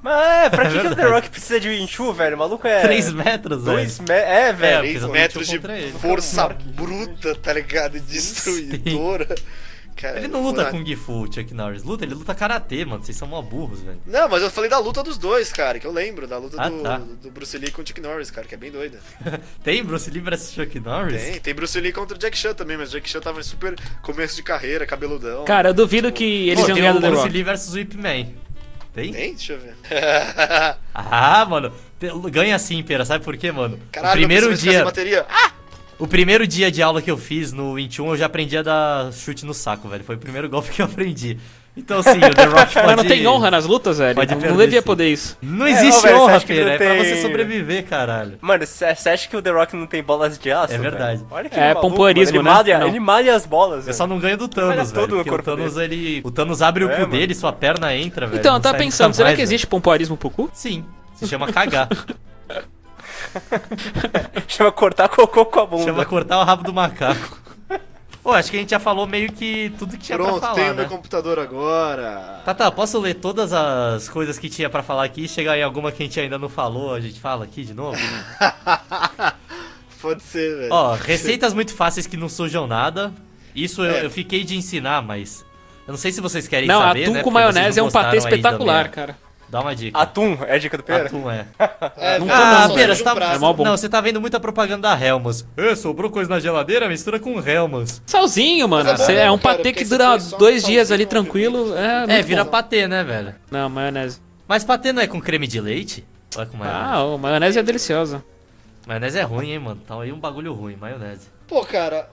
Mas é, pra que, que o The. Rock precisa de Wing Chun, velho? O maluco é. 3 metros, Dois velho. me... É, velho. É, Três fiz um metros de ele. força bruta, tá ligado? Destruidora. Cara, Ele não luta. Kung Fu, o Chuck Norris. Luta, ele luta Karatê, mano. Vocês são mó burros, velho. Não, mas eu falei da luta dos dois, cara, que eu lembro, da luta Ah, do, tá. do Bruce Lee com o Chuck Norris, cara, que é bem doida. Tem Bruce Lee vs Chuck Norris? Tem, tem Bruce Lee contra o Jack Chan também, mas o Jack Chan tava em super começo de carreira, cabeludão. Cara, eu duvido que eles iam ganhar o do The Bruce. Lee vs Whip Man. Tem? Tem? Deixa eu ver. Ah, mano. Ganha sim, Pera. Sabe por quê, mano? Caralho, o primeiro dia, bateria. Ah! O primeiro dia de aula que eu fiz no 21, eu já aprendi a dar chute no saco, velho. Foi o primeiro golpe que eu aprendi. Então sim, o The Rock pode... Mas não tem honra nas lutas, velho? pode Não, devia sim. poder isso. Não É, existe velho, honra, Pera. É pra tem- você sobreviver, caralho. Mano, você acha que o The Rock não tem bolas de aço? É verdade. velho? Olha que É, maluco, pompoarismo, ele né? Malha, Não. Ele malha as bolas. Eu só não ganho do Thanos, velho. Porque o corpo Thanos, ele... O Thanos abre o É, cu mano. dele, sua perna entra, velho. Então, eu tava pensando, será mais, que existe pompoarismo pro cu? velho. Sim. Se chama cagar. Chama cortar cocô com a bunda. chama cortar o rabo do macaco. Pô, acho que a gente já falou meio que tudo que tinha Pronto, pra falar, tenho né? meu computador agora. Tá, tá, posso ler todas as coisas que tinha pra falar aqui? Chegar em alguma que a gente ainda não falou, a gente fala aqui de novo? Pode ser, velho. Ó, receitas muito fáceis que não sujam nada. Isso eu, É. eu fiquei de ensinar, mas. Eu não sei se vocês querem Não, saber. atum né, com maionese é não um patê espetacular, também. cara. Dá uma dica. Atum, é a dica do Pera? Atum é. É, não Ah, só pera, você o tá... É mó bom. Não, você tá vendo muita propaganda da Helmans. É, sobrou coisa na geladeira, mistura com Helmans. Salzinho, mano. É bom Cê- é mesmo, um cara, patê que você dura dois dias ali tranquilo. É, É, vira bom. patê, né, velho? Não, maionese. Mas patê não é com creme de leite? Ou é com maionese? Ah, o maionese é deliciosa. Maionese é ruim, hein, mano. Tá aí um bagulho ruim, maionese. Pô, cara,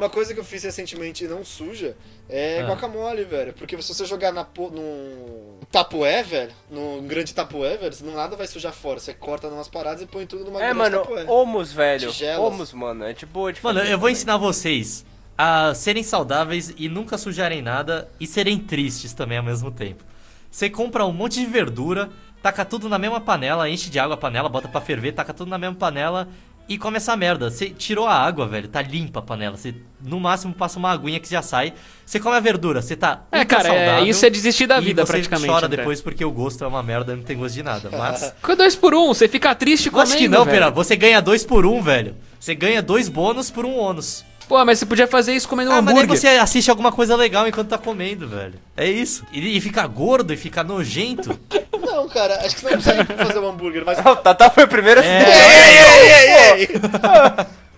uma coisa que eu fiz recentemente e não suja é Ah. guacamole, velho. Porque se você jogar na, num tapué, velho, num grande tapué, velho, senão nada vai sujar fora. Você corta umas paradas e põe tudo numa É, grande mano, tapué. homus, velho. Tigelas. Homus, mano. É de boa de Mano, eu vou também. ensinar vocês a serem saudáveis e nunca sujarem nada e serem tristes também ao mesmo tempo. Você compra um monte de verdura, taca tudo na mesma panela, enche de água a panela, bota pra ferver, taca tudo na mesma panela e come essa merda. Você tirou a água, velho, tá limpa a panela. Você no máximo passa uma aguinha que já sai. Você come a verdura, você tá É, cara, é- saudável isso é desistir da vida, você praticamente. chora depois porque o gosto é uma merda não tem gosto de nada. Mas Com dois por um, você fica triste comendo, acho que não, velho. pera, você ganha dois por um, velho. Você ganha dois bônus por um ônus. Pô, mas você podia fazer isso comendo um Ah, mas daí hambúrguer. você assiste alguma coisa legal enquanto tá comendo, velho. É isso. E, e fica gordo e fica nojento. Não, cara, acho que você não precisa fazer um hambúrguer, mas. O Tata foi o primeiro a se É. Ei, ei, ei, ei!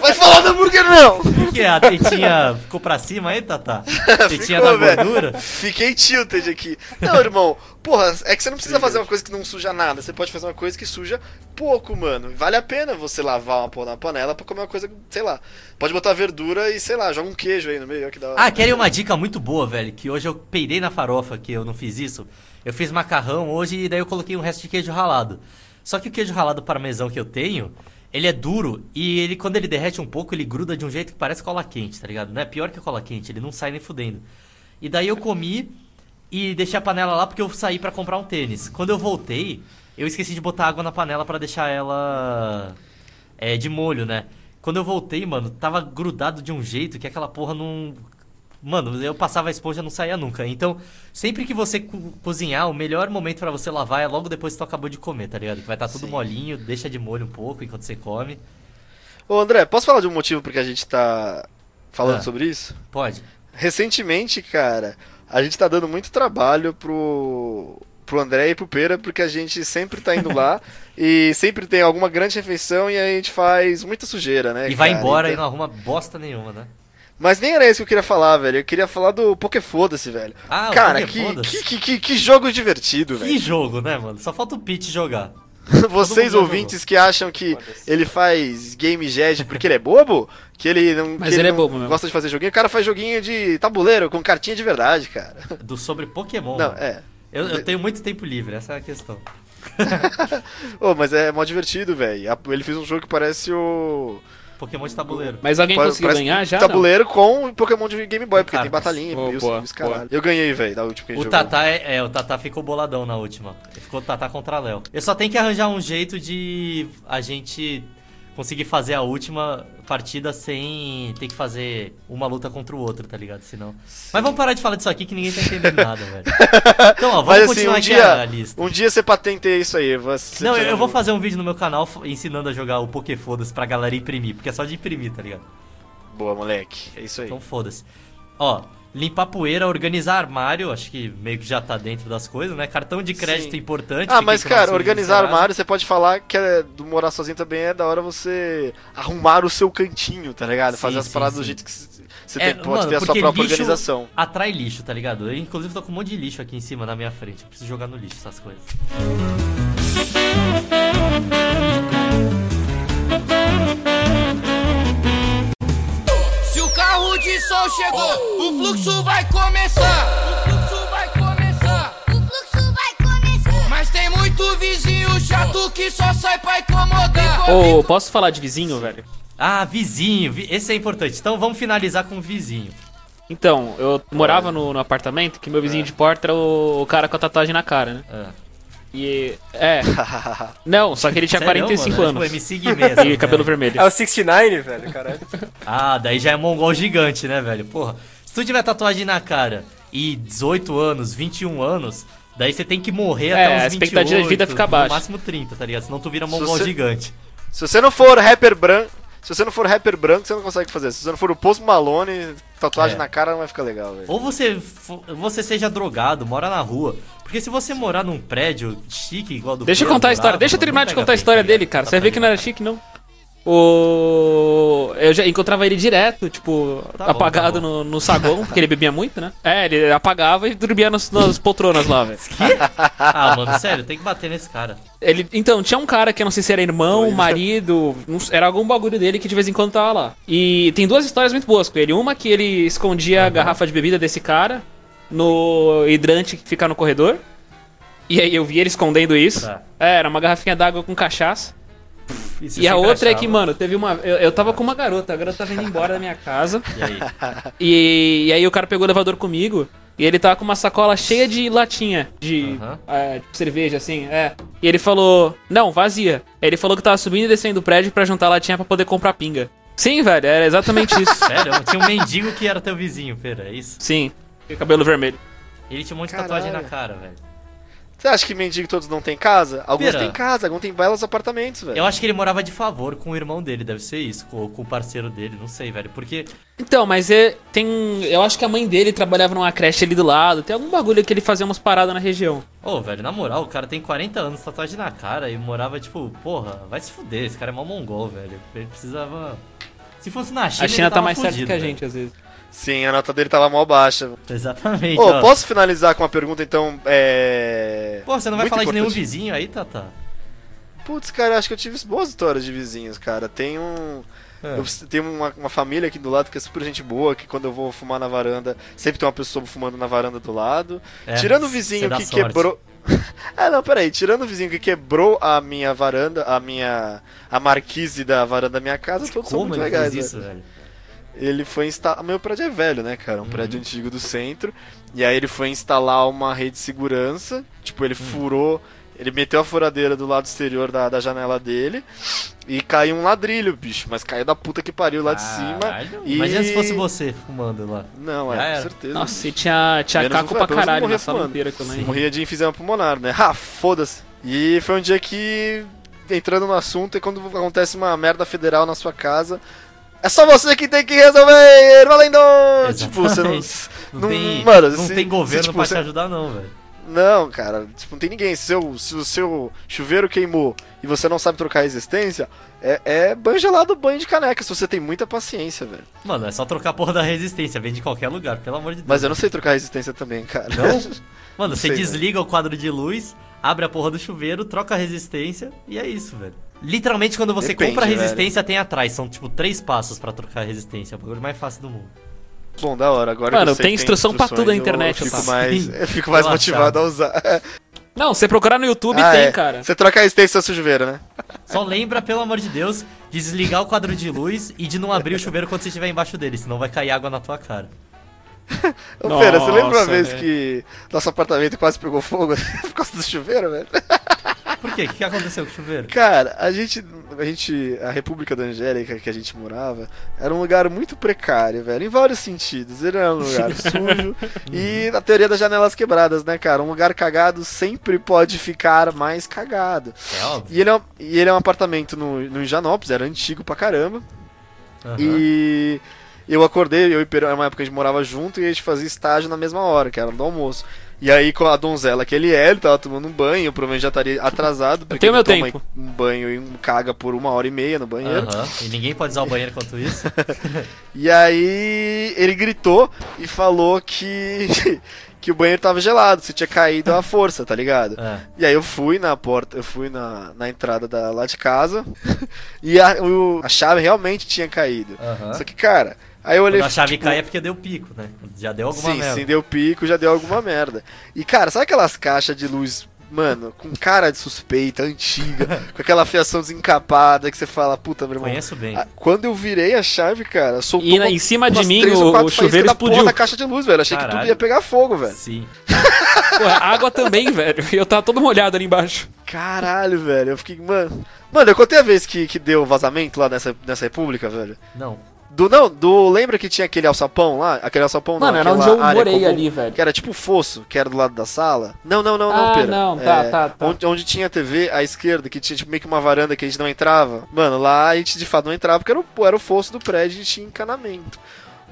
Vai falar do hambúrguer, não! Por que a tetinha ficou pra cima aí, Tata? Tetinha Ficou, da velho. gordura? Fiquei tilted aqui. Não, irmão, porra, é que você não precisa fazer uma coisa que não suja nada. Você pode fazer uma coisa que suja pouco, mano. Vale a pena você lavar uma porra na panela pra comer uma coisa, sei lá. Pode botar verdura e, sei lá, joga um queijo aí no meio, que hora. Ah, querem uma dica muito boa, velho? Que hoje eu peidei na farofa, que eu não fiz isso. Eu fiz macarrão hoje e daí eu coloquei um resto de queijo ralado. Só que o queijo ralado parmesão que eu tenho, ele é duro e ele quando ele derrete um pouco, ele gruda de um jeito que parece cola quente, tá ligado? Não é pior que cola quente, ele não sai nem fudendo. E daí eu comi e deixei a panela lá porque eu saí pra comprar um tênis. Quando eu voltei, eu esqueci de botar água na panela pra deixar ela é, de molho, né? Quando eu voltei, mano, tava grudado de um jeito que aquela porra não. Mano, eu passava a esponja e não saía nunca. Então, sempre que você co- cozinhar, o melhor momento pra você lavar é logo depois que tu acabou de comer, tá ligado? Que vai estar tudo Sim. molinho, deixa de molho um pouco enquanto você come. Ô, André, posso falar de um motivo porque a gente tá falando Ah. sobre isso? Pode. Recentemente, cara, a gente tá dando muito trabalho pro, pro André e pro Pera, porque a gente sempre tá indo lá e sempre tem alguma grande refeição e a gente faz muita sujeira, né? E vai cara? embora e Então- não arruma bosta nenhuma, né? Mas nem era isso que eu queria falar, velho. Eu queria falar do Pokéfoda-se, velho. Ah, Cara, que, que, que, que jogo divertido, Que velho. jogo, né, mano? Só falta o Pete jogar. Vocês ouvintes que acham que ele faz game jazz porque ele é bobo, que ele não, Mas que ele é não bobo mesmo. gosta de fazer joguinho, o cara faz joguinho de tabuleiro com cartinha de verdade, cara. Do sobre Pokémon. Não, mano. é. Eu, eu tenho muito tempo livre, essa é a questão. Ô, mas é mó divertido, velho. Ele fez um jogo que parece o Pokémon de tabuleiro. Mas alguém conseguiu ganhar já? tabuleiro com Pokémon de Game Boy, porque tem batalhinha, boa, Pilsen, boa, esse caralho. Eu ganhei, velho, da última que a gente O jogou. Tatá é, é, o Tatá ficou boladão na última. Ficou Tatá contra Léo. Eu só tenho que arranjar um jeito de a gente conseguir fazer a última partida sem ter que fazer uma luta contra o outro, tá ligado? Senão. Mas vamos parar de falar disso aqui que ninguém tá entendendo nada, velho. Então, ó, vamos Mas assim, continuar um aqui a dia, lista. um dia você patenteia isso aí. Você Não, eu, eu vou fazer um vídeo no meu canal ensinando a jogar o Pokéfodas pra galera imprimir, porque é só de imprimir, tá ligado? Boa, moleque. É isso aí. Então foda-se. Ó, limpar poeira, organizar armário, acho que meio que já tá dentro das coisas, né? Cartão de crédito Sim. importante. Ah, mas cara, organizar armário, você pode falar que é, do morar sozinho também é da hora você arrumar o seu cantinho, tá ligado? Sim, Fazer as sim, paradas sim. do jeito que você É, tem, pode mano, ter a sua própria lixo organização. Atrai lixo, tá ligado? Eu, inclusive, tô com um monte de lixo aqui em cima na minha frente. Eu preciso jogar no lixo essas coisas. Som chegou, o fluxo vai começar. O fluxo vai começar. O fluxo vai começar. Mas tem muito vizinho chato que só sai pra incomodar. Ô, posso falar de vizinho, velho? Ah, vizinho. vi- Esse é importante. Então vamos finalizar com o vizinho. Então, eu morava no, no apartamento que meu vizinho de porta era o, o cara com a tatuagem na cara, né? Ah. E. É. Não, só que ele tinha Sério, 45 mano? anos. Tipo, MC Guimê, essa E cabelo merda. vermelho. É o 69, velho, caralho. Ah, daí já é mongol gigante, né, velho? Porra, se tu tiver tatuagem na cara e 18 anos, 21 anos, daí você tem que morrer É, até uns a 28, expectativa de vida fica baixa. No máximo 30, tá ligado? Senão tu vira mongol você- gigante. Se você não for rapper branco, se você não for rapper branco, você não consegue fazer. Se você não for o Post Malone, tatuagem É. na cara não vai ficar legal, velho. Ou você, você seja drogado, mora na rua. Porque se você morar num prédio chique igual do Deixa eu contar a história. Deixa eu terminar de contar a história dele, cara. Tá Você vai ver que não era chique, não. O... Eu já encontrava ele direto, tipo, Tá bom, apagado tá bom. No, no saguão, porque ele bebia muito, né? É, ele apagava e dormia nas, nas poltronas lá, velho. Ah, mano, sério, tem que bater nesse cara. Ele, então, tinha um cara que eu não sei se era irmão, marido, não s- era algum bagulho dele que de vez em quando tava lá. E tem duas histórias muito boas com ele. Uma que ele escondia a garrafa de bebida desse cara no hidrante que fica no corredor. E aí eu vi ele escondendo isso. Tá. É, era uma garrafinha d'água com cachaça. Isso E a outra é achava. que, mano, teve uma. Eu, eu tava com uma garota, a garota tava indo embora da minha casa. E aí? E, e aí o cara pegou o elevador comigo. E ele tava com uma sacola cheia de latinha de, é, de cerveja, assim, é. E ele falou, não, vazia. Ele falou que tava subindo e descendo do prédio pra juntar latinha pra poder comprar pinga. Sim, velho, era exatamente isso. Sério? Tinha um mendigo que era teu vizinho, pera, é isso? Sim, e cabelo vermelho. Ele tinha um monte de Caralho. tatuagem na cara, velho. Você acha que mendigo todos não tem casa? Alguns Pera. têm casa, alguns têm belos apartamentos, velho. Eu acho que ele morava de favor com o irmão dele, deve ser isso, com, com o parceiro dele, não sei, velho. Porque Então, mas é, tem. Eu acho que a mãe dele trabalhava numa creche ali do lado. Tem algum bagulho que ele fazia umas paradas na região. Ô, velho, na moral, o cara tem 40 anos, tatuagem na cara e morava, tipo, porra, vai se fuder, esse cara é mó mongol, velho. Ele precisava. Se fosse na China, A China ele tá mais certo fudido, que a velho. gente, às vezes. Sim, a nota dele tava mó baixa. Exatamente. Ô, ó. posso finalizar com uma pergunta, então, é... Pô, você não vai muito falar de nenhum vizinho aí, Tata? Putz, cara, acho que eu tive boas histórias de vizinhos, cara. Tem um... É. Eu tenho uma, uma família aqui do lado que é super gente boa, que quando eu vou fumar na varanda, sempre tem uma pessoa fumando na varanda do lado. É, Tirando o vizinho que sorte. quebrou. ah, não, peraí. Tirando o vizinho que quebrou a minha varanda, a minha. a marquise da varanda da minha casa, todos são Como muito ele legais. fez isso, velho. velho? Ele foi instalar. Meu prédio é velho, né, cara? Um Uhum. prédio antigo do centro. E aí ele foi instalar uma rede de segurança. Tipo, ele furou. Ele meteu a furadeira do lado exterior da, da janela dele. E caiu um ladrilho, bicho. Mas caiu da puta que pariu lá de cima. Caralho. E... Imagina se fosse você fumando lá. Não, é, com certeza. Nossa, e tinha, tinha Menos caco um- pra caralho na sala inteira também. Morria de enfisema pulmonar, né? Ah, foda-se. E foi um dia que, entrando no assunto, é quando acontece uma merda federal na sua casa. É só você que tem que resolver, valendo! Tipo, você não. Não, não- tem, mano, não se- tem governo se, tipo, pra você- te ajudar, não, velho. Não, cara, tipo, não tem ninguém. Se, seu, se o seu chuveiro queimou e você não sabe trocar a resistência, é, é banho gelado, banho de caneca, se você tem muita paciência, velho. Mano, é só trocar a porra da resistência, vem de qualquer lugar, pelo amor de Deus. Mas eu não sei trocar a resistência também, cara. Não? Mano, você sei, desliga o quadro de luz, abre a porra do chuveiro, troca a resistência e é isso, velho. Literalmente, quando você Depende, compra a resistência, tem atrás. São, tipo, três passos pra trocar a resistência. É o bagulho mais fácil do mundo. Bom, da hora. Agora Mano, eu tem instrução pra tudo na internet, Eu fico Otávio. mais, eu fico mais motivado a usar. Não, você procurar no YouTube Ah, tem, é. cara. Você troca a resistência do chuveiro, né? Só lembra, pelo amor de Deus, de desligar o quadro de luz e de não abrir o chuveiro quando você estiver embaixo dele, senão vai cair água na tua cara. Ô, Pera, você lembra uma vez velho. que nosso apartamento quase pegou fogo por causa do chuveiro, velho? Por quê? O que aconteceu com o chuveiro? Cara, a gente, a gente, a República da Angélica que a gente morava, era um lugar muito precário, velho, em vários sentidos. Ele era um lugar sujo e a teoria das janelas quebradas, né, cara? Um lugar cagado sempre pode ficar mais cagado. É óbvio. E ele é um, e ele é um apartamento no, no Higienópolis, era antigo pra caramba. Aham. E eu acordei, eu e Pedro, era uma época que a gente morava junto e a gente fazia estágio na mesma hora, que era do almoço. E aí com a donzela que ele é, ele tava tomando um banho, provavelmente já estaria atrasado, porque tenho ele meu toma tempo. um banho e um caga por uma hora e meia no banheiro. E ninguém pode usar o banheiro enquanto isso. E aí ele gritou e falou que que o banheiro tava gelado, se tinha caído a força, tá ligado? É. E aí eu fui na porta, eu fui na, na entrada da, lá de casa e a, o- a chave realmente tinha caído. Aham. Só que, cara, aí eu olhei Quando a chave tipo, cai é porque deu pico, né? Já deu alguma sim, merda. sim, deu pico, já deu alguma merda. E, cara, sabe aquelas caixas de luz, mano, com cara de suspeita, antiga, com aquela fiação desencapada que você fala, puta, meu irmão. Conheço bem. Quando eu virei a chave, cara, soltou E uma- em cima de mim o, o chuveiro da porra explodiu. da caixa de luz, velho. Achei que Caralho. tudo ia pegar fogo, velho. Sim. Pô, a água também, velho. E eu tava todo molhado ali embaixo. Caralho, velho. Eu fiquei, mano. Mano, eu contei a vez que, que deu vazamento lá nessa, nessa república, velho. Não. Do, não, do. Lembra que tinha aquele alçapão lá? Aquele alçapão não, Mano, era aquela onde eu morei comum, ali, velho. Que era tipo fosso, que era do lado da sala. Não, não, não, não, Ah, pera. não, tá, É, tá, tá. Onde, onde tinha a TV à esquerda, que tinha tipo, meio que uma varanda que a gente não entrava. Mano, lá a gente de fato não entrava porque era o, era o fosso do prédio e tinha encanamento.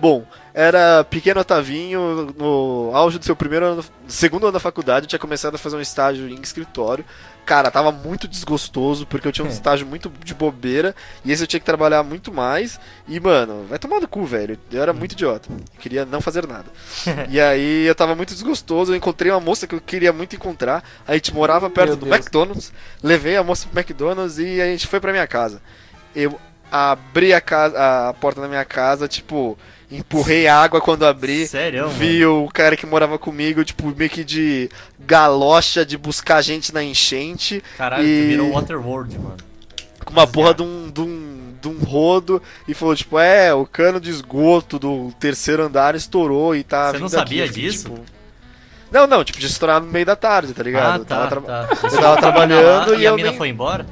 Bom, era pequeno Otavinho, no auge do seu primeiro ano, segundo ano da faculdade, eu tinha começado a fazer um estágio em escritório. Cara, tava muito desgostoso, porque eu tinha um estágio muito de bobeira, e esse eu tinha que trabalhar muito mais. E, mano, vai tomar no cu, velho. Eu era muito idiota. Eu queria não fazer nada. e aí eu tava muito desgostoso, eu encontrei uma moça que eu queria muito encontrar. A gente morava perto Meu do Deus. McDonald's, levei a moça pro McDonald's e a gente foi pra minha casa. Eu abri a, casa, a porta da minha casa, tipo, empurrei água quando abri. Sério, Vi o cara que morava comigo, tipo, meio que de galocha de buscar gente na enchente. Caralho, e... tu virou Waterworld, mano. Com uma porra de um, de, um, de um rodo e falou, tipo, é, o cano de esgoto do terceiro andar estourou e tá. Você não aqui." sabia Eu fiquei, disso? tipo, Não, não, tipo, de estourar no meio da tarde, tá ligado? Ah, Eu tá, tava tra- tá. eu tava trabalhando e, e a eu mina nem- foi embora?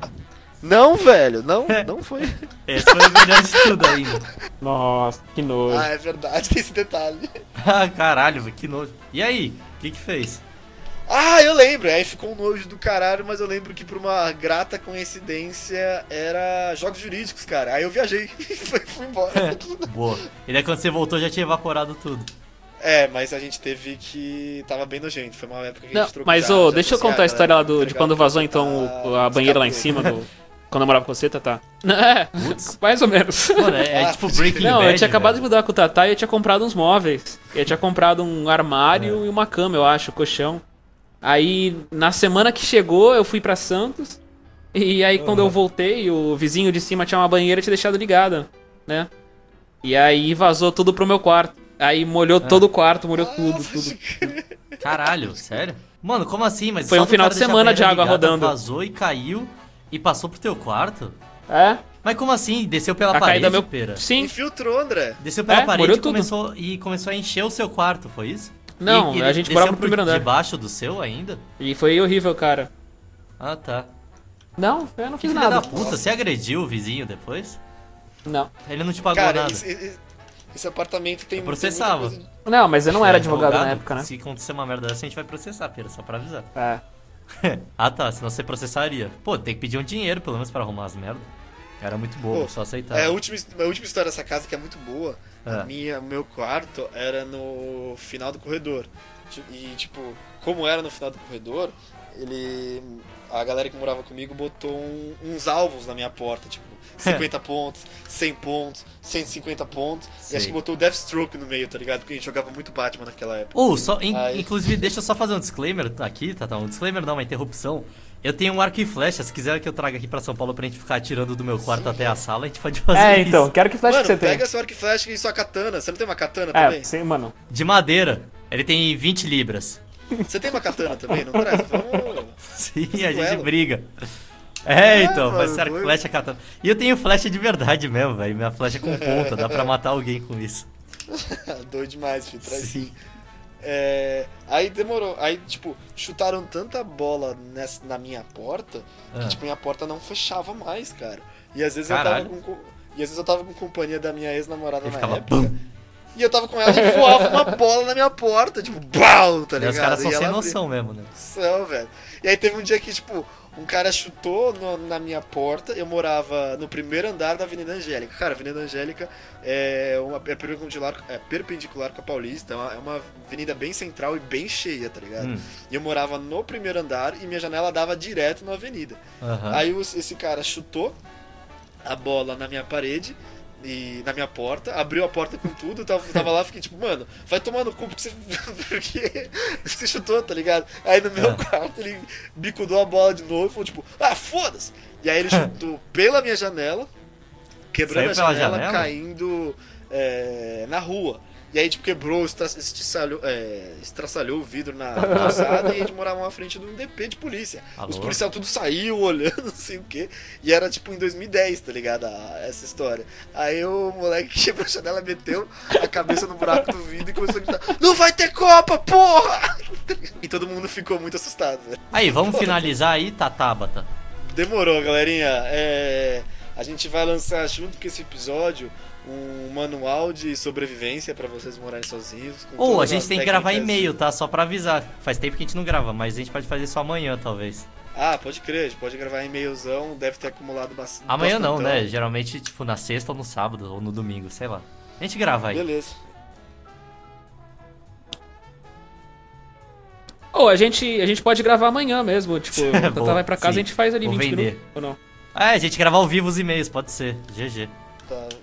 Não, velho, não, não foi. Esse foi o melhor de tudo ainda. Nossa, que nojo. Ah, é verdade, tem esse detalhe. Ah, caralho, velho, que nojo. E aí, o que que fez? Ah, eu lembro. Aí ficou um nojo do caralho, mas eu lembro que por uma grata coincidência era jogos jurídicos, cara. Aí eu viajei e fui, embora. Boa. E daí quando você voltou já tinha evaporado tudo. é, mas a gente teve que. Tava bem nojento. Foi uma época que a Não, gente trocou. mas ô, deixa eu trouxe contar a história lá do, de quando vazou então o- a banheira lá em cima do. Quando eu morava com você, Tatá. É, mais ou menos. Mano, é, é Ah, tipo Breaking Não, Bad, eu tinha acabado de velho. mudar com o Tatá e eu tinha comprado uns móveis. Eu tinha comprado um armário É. e uma cama, eu acho, colchão. Aí, na semana que chegou, eu fui pra Santos. E aí, quando eu voltei, o vizinho de cima tinha uma banheira e tinha deixado ligada, né? E aí vazou tudo pro meu quarto. Aí molhou É. todo o quarto, molhou tudo, tudo. Caralho, sério? Mano, como assim? Mas Foi um final de semana de água ligada, rodando. Vazou e caiu e passou pro teu quarto? É? Mas como assim? Desceu pela A parede, meu. pera? Sim. Infiltrou, André. Desceu pela É, parede e começou, e começou a encher o seu quarto, foi isso? Não, E- e a gente morava no primeiro andar. Debaixo do seu ainda? E foi horrível, cara. Ah, tá. Não, eu não Que fiz filha nada. da puta, você agrediu o vizinho depois? Não. Ele não te pagou Cara, nada. esse, esse- apartamento tem. tem processava. muita coisa- Não, mas eu não era É, advogado na época, né? Se acontecer uma merda dessa, a gente vai processar, pera, só pra avisar. É. ah tá, senão você processaria. Pô, tem que pedir um dinheiro pelo menos pra arrumar as merdas. Era muito Pô, só aceitar. É, a última, a última história dessa casa que é muito boa. É. Minha, meu quarto era no final do corredor. E, tipo, como era no final do corredor, ele. A galera que morava comigo botou um- uns alvos na minha porta, tipo, 50 pontos, 100 pontos, 150 pontos. E acho que botou o Deathstroke no meio, tá ligado? Porque a gente jogava muito Batman naquela época. Ou, só, in- Aí. inclusive, deixa eu só fazer um disclaimer aqui, tá? tá um disclaimer não, uma interrupção. Eu tenho um arco e flecha, se quiser que eu traga aqui pra São Paulo pra gente ficar atirando do meu quarto até a sala, a gente pode fazer É, isso. então, quero que flash Mano, que você tem. pega seu arco e flecha e sua katana. Você não tem uma katana É, também? sim, mano. De madeira. Ele tem 20 libras. Você tem uma katana também? Não traz? Vamos. Sim, a gente briga. É, então, vai ser arco flecha katana. E eu tenho flecha de verdade mesmo, velho. Minha flecha é com ponta, dá pra matar alguém com isso. Doido demais, filho. Traz Sim. É, aí demorou. Aí, tipo, chutaram tanta bola nessa, na minha porta que, Ah. tipo, minha porta não fechava mais, cara. E às vezes Caralho. eu tava com. E às vezes eu tava com companhia da minha ex-namorada na época. bum. E eu tava com ela e voava uma bola na minha porta, tipo, BAU, tá ligado? Os caras são E sem noção mesmo, né? São, velho. E aí teve um dia que, tipo, um cara chutou no- na minha porta. Eu morava no primeiro andar da Avenida Angélica. Cara, a Avenida Angélica é, uma, é, perpendicular, é perpendicular com a Paulista. É uma, é uma avenida bem central e bem cheia, tá ligado? Hum. E eu morava no primeiro andar e minha janela dava direto na avenida. Aham. Aí os- esse cara chutou a bola na minha parede e na minha porta, abriu a porta com tudo, tava, tava lá, fiquei tipo, mano, vai tomar no cu porque você, porque você chutou, tá ligado? Aí no meu Ah. quarto ele bicudou a bola de novo e falou tipo, ah, foda-se! E aí ele chutou pela minha janela, quebrando Saiu a janela, janela? caindo é, na rua. E aí, tipo, quebrou, estra- estraçalhou, é, estraçalhou o vidro na calçada e a gente morava na frente de um DP de polícia. Alô? Os policiais tudo saiu olhando, não sei o que. E era tipo em 2010, tá ligado? a- essa história. Aí o moleque quebrou a janela, meteu a cabeça no buraco do vidro e começou a gritar: Não vai ter Copa, porra! E todo mundo ficou muito assustado, velho. Aí, vamos finalizar aí, tá, Tabata? Demorou, galerinha. É, A gente vai lançar junto com esse episódio um manual de sobrevivência pra vocês morarem sozinhos. Ou a todas gente tem que gravar e-mail, tá? Só pra avisar. Faz tempo que a gente não grava, mas a gente pode fazer isso amanhã, talvez. Ah, pode crer, a gente pode gravar e-mailzão, deve ter acumulado bastante. Amanhã não, né? Geralmente, tipo, na sexta ou no sábado, ou no domingo, sei lá. A gente grava aí. Beleza. Ou a gente, a gente pode gravar amanhã mesmo, tipo, o Tata Boa, vai pra casa sim. e a gente faz ali Vou 20 vender. minutos, ou não? É, a gente gravar ao vivo os e-mails, pode ser. GG.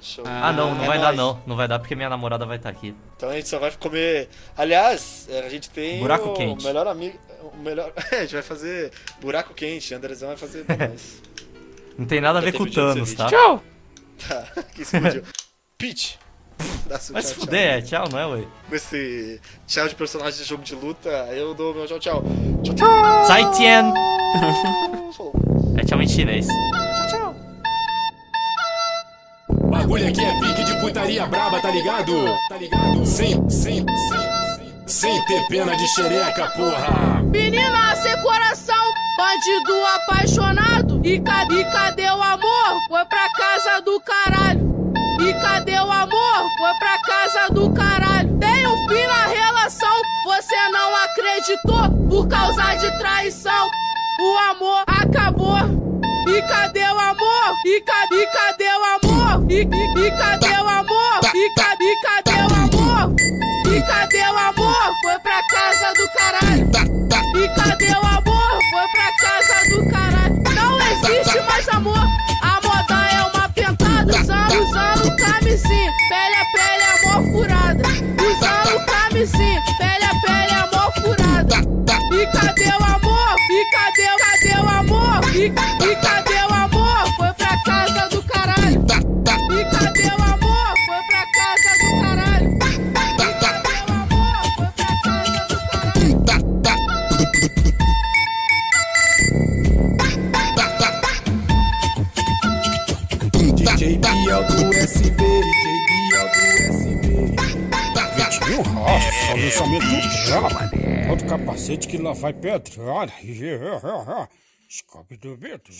Tá, show. Ah, Ah, não, não é vai dar nóis. não. Não vai dar porque minha namorada vai estar aqui. Então a gente só vai comer. Aliás, é, a gente tem Buraco o quente. melhor amigo. O melhor. É, a gente vai fazer buraco quente. Andrezão vai fazer demais. Não tem nada a ver com o Thanos, tá? Tchau! tá, que explodiu. Peach. Seu Vai se tchau, fuder, é tchau, não é, ué? tchau. Com esse tchau de personagem de jogo de luta, eu dou meu tchau, tchau. Tchau, tchau. Tian! Falou. É tchau em chinês. Bagulho aqui é pique de putaria braba, tá ligado? Tá ligado? Sem, sem, sem, sem ter pena de xereca, porra. Menina sem coração, bandido apaixonado. E cadê, e cadê o amor? Foi pra casa do caralho. E cadê o amor? Foi pra casa do caralho. Tem um fim na relação, você não acreditou por causa de traição. O amor acabou. E cadê o amor? E e cadê o amor? E, e, e cadê o amor? E cadê, e cadê o amor? E cadê o amor? Foi pra casa do caralho. E cadê o amor? Foi pra casa do caralho. Não existe mais amor. A moda é uma pentada. Usando, usando camisinha. Pele a pele, amor furada. Usando camisinha. Lançamento brabo. Bota o capacete que lá vai pedrada. Escope do do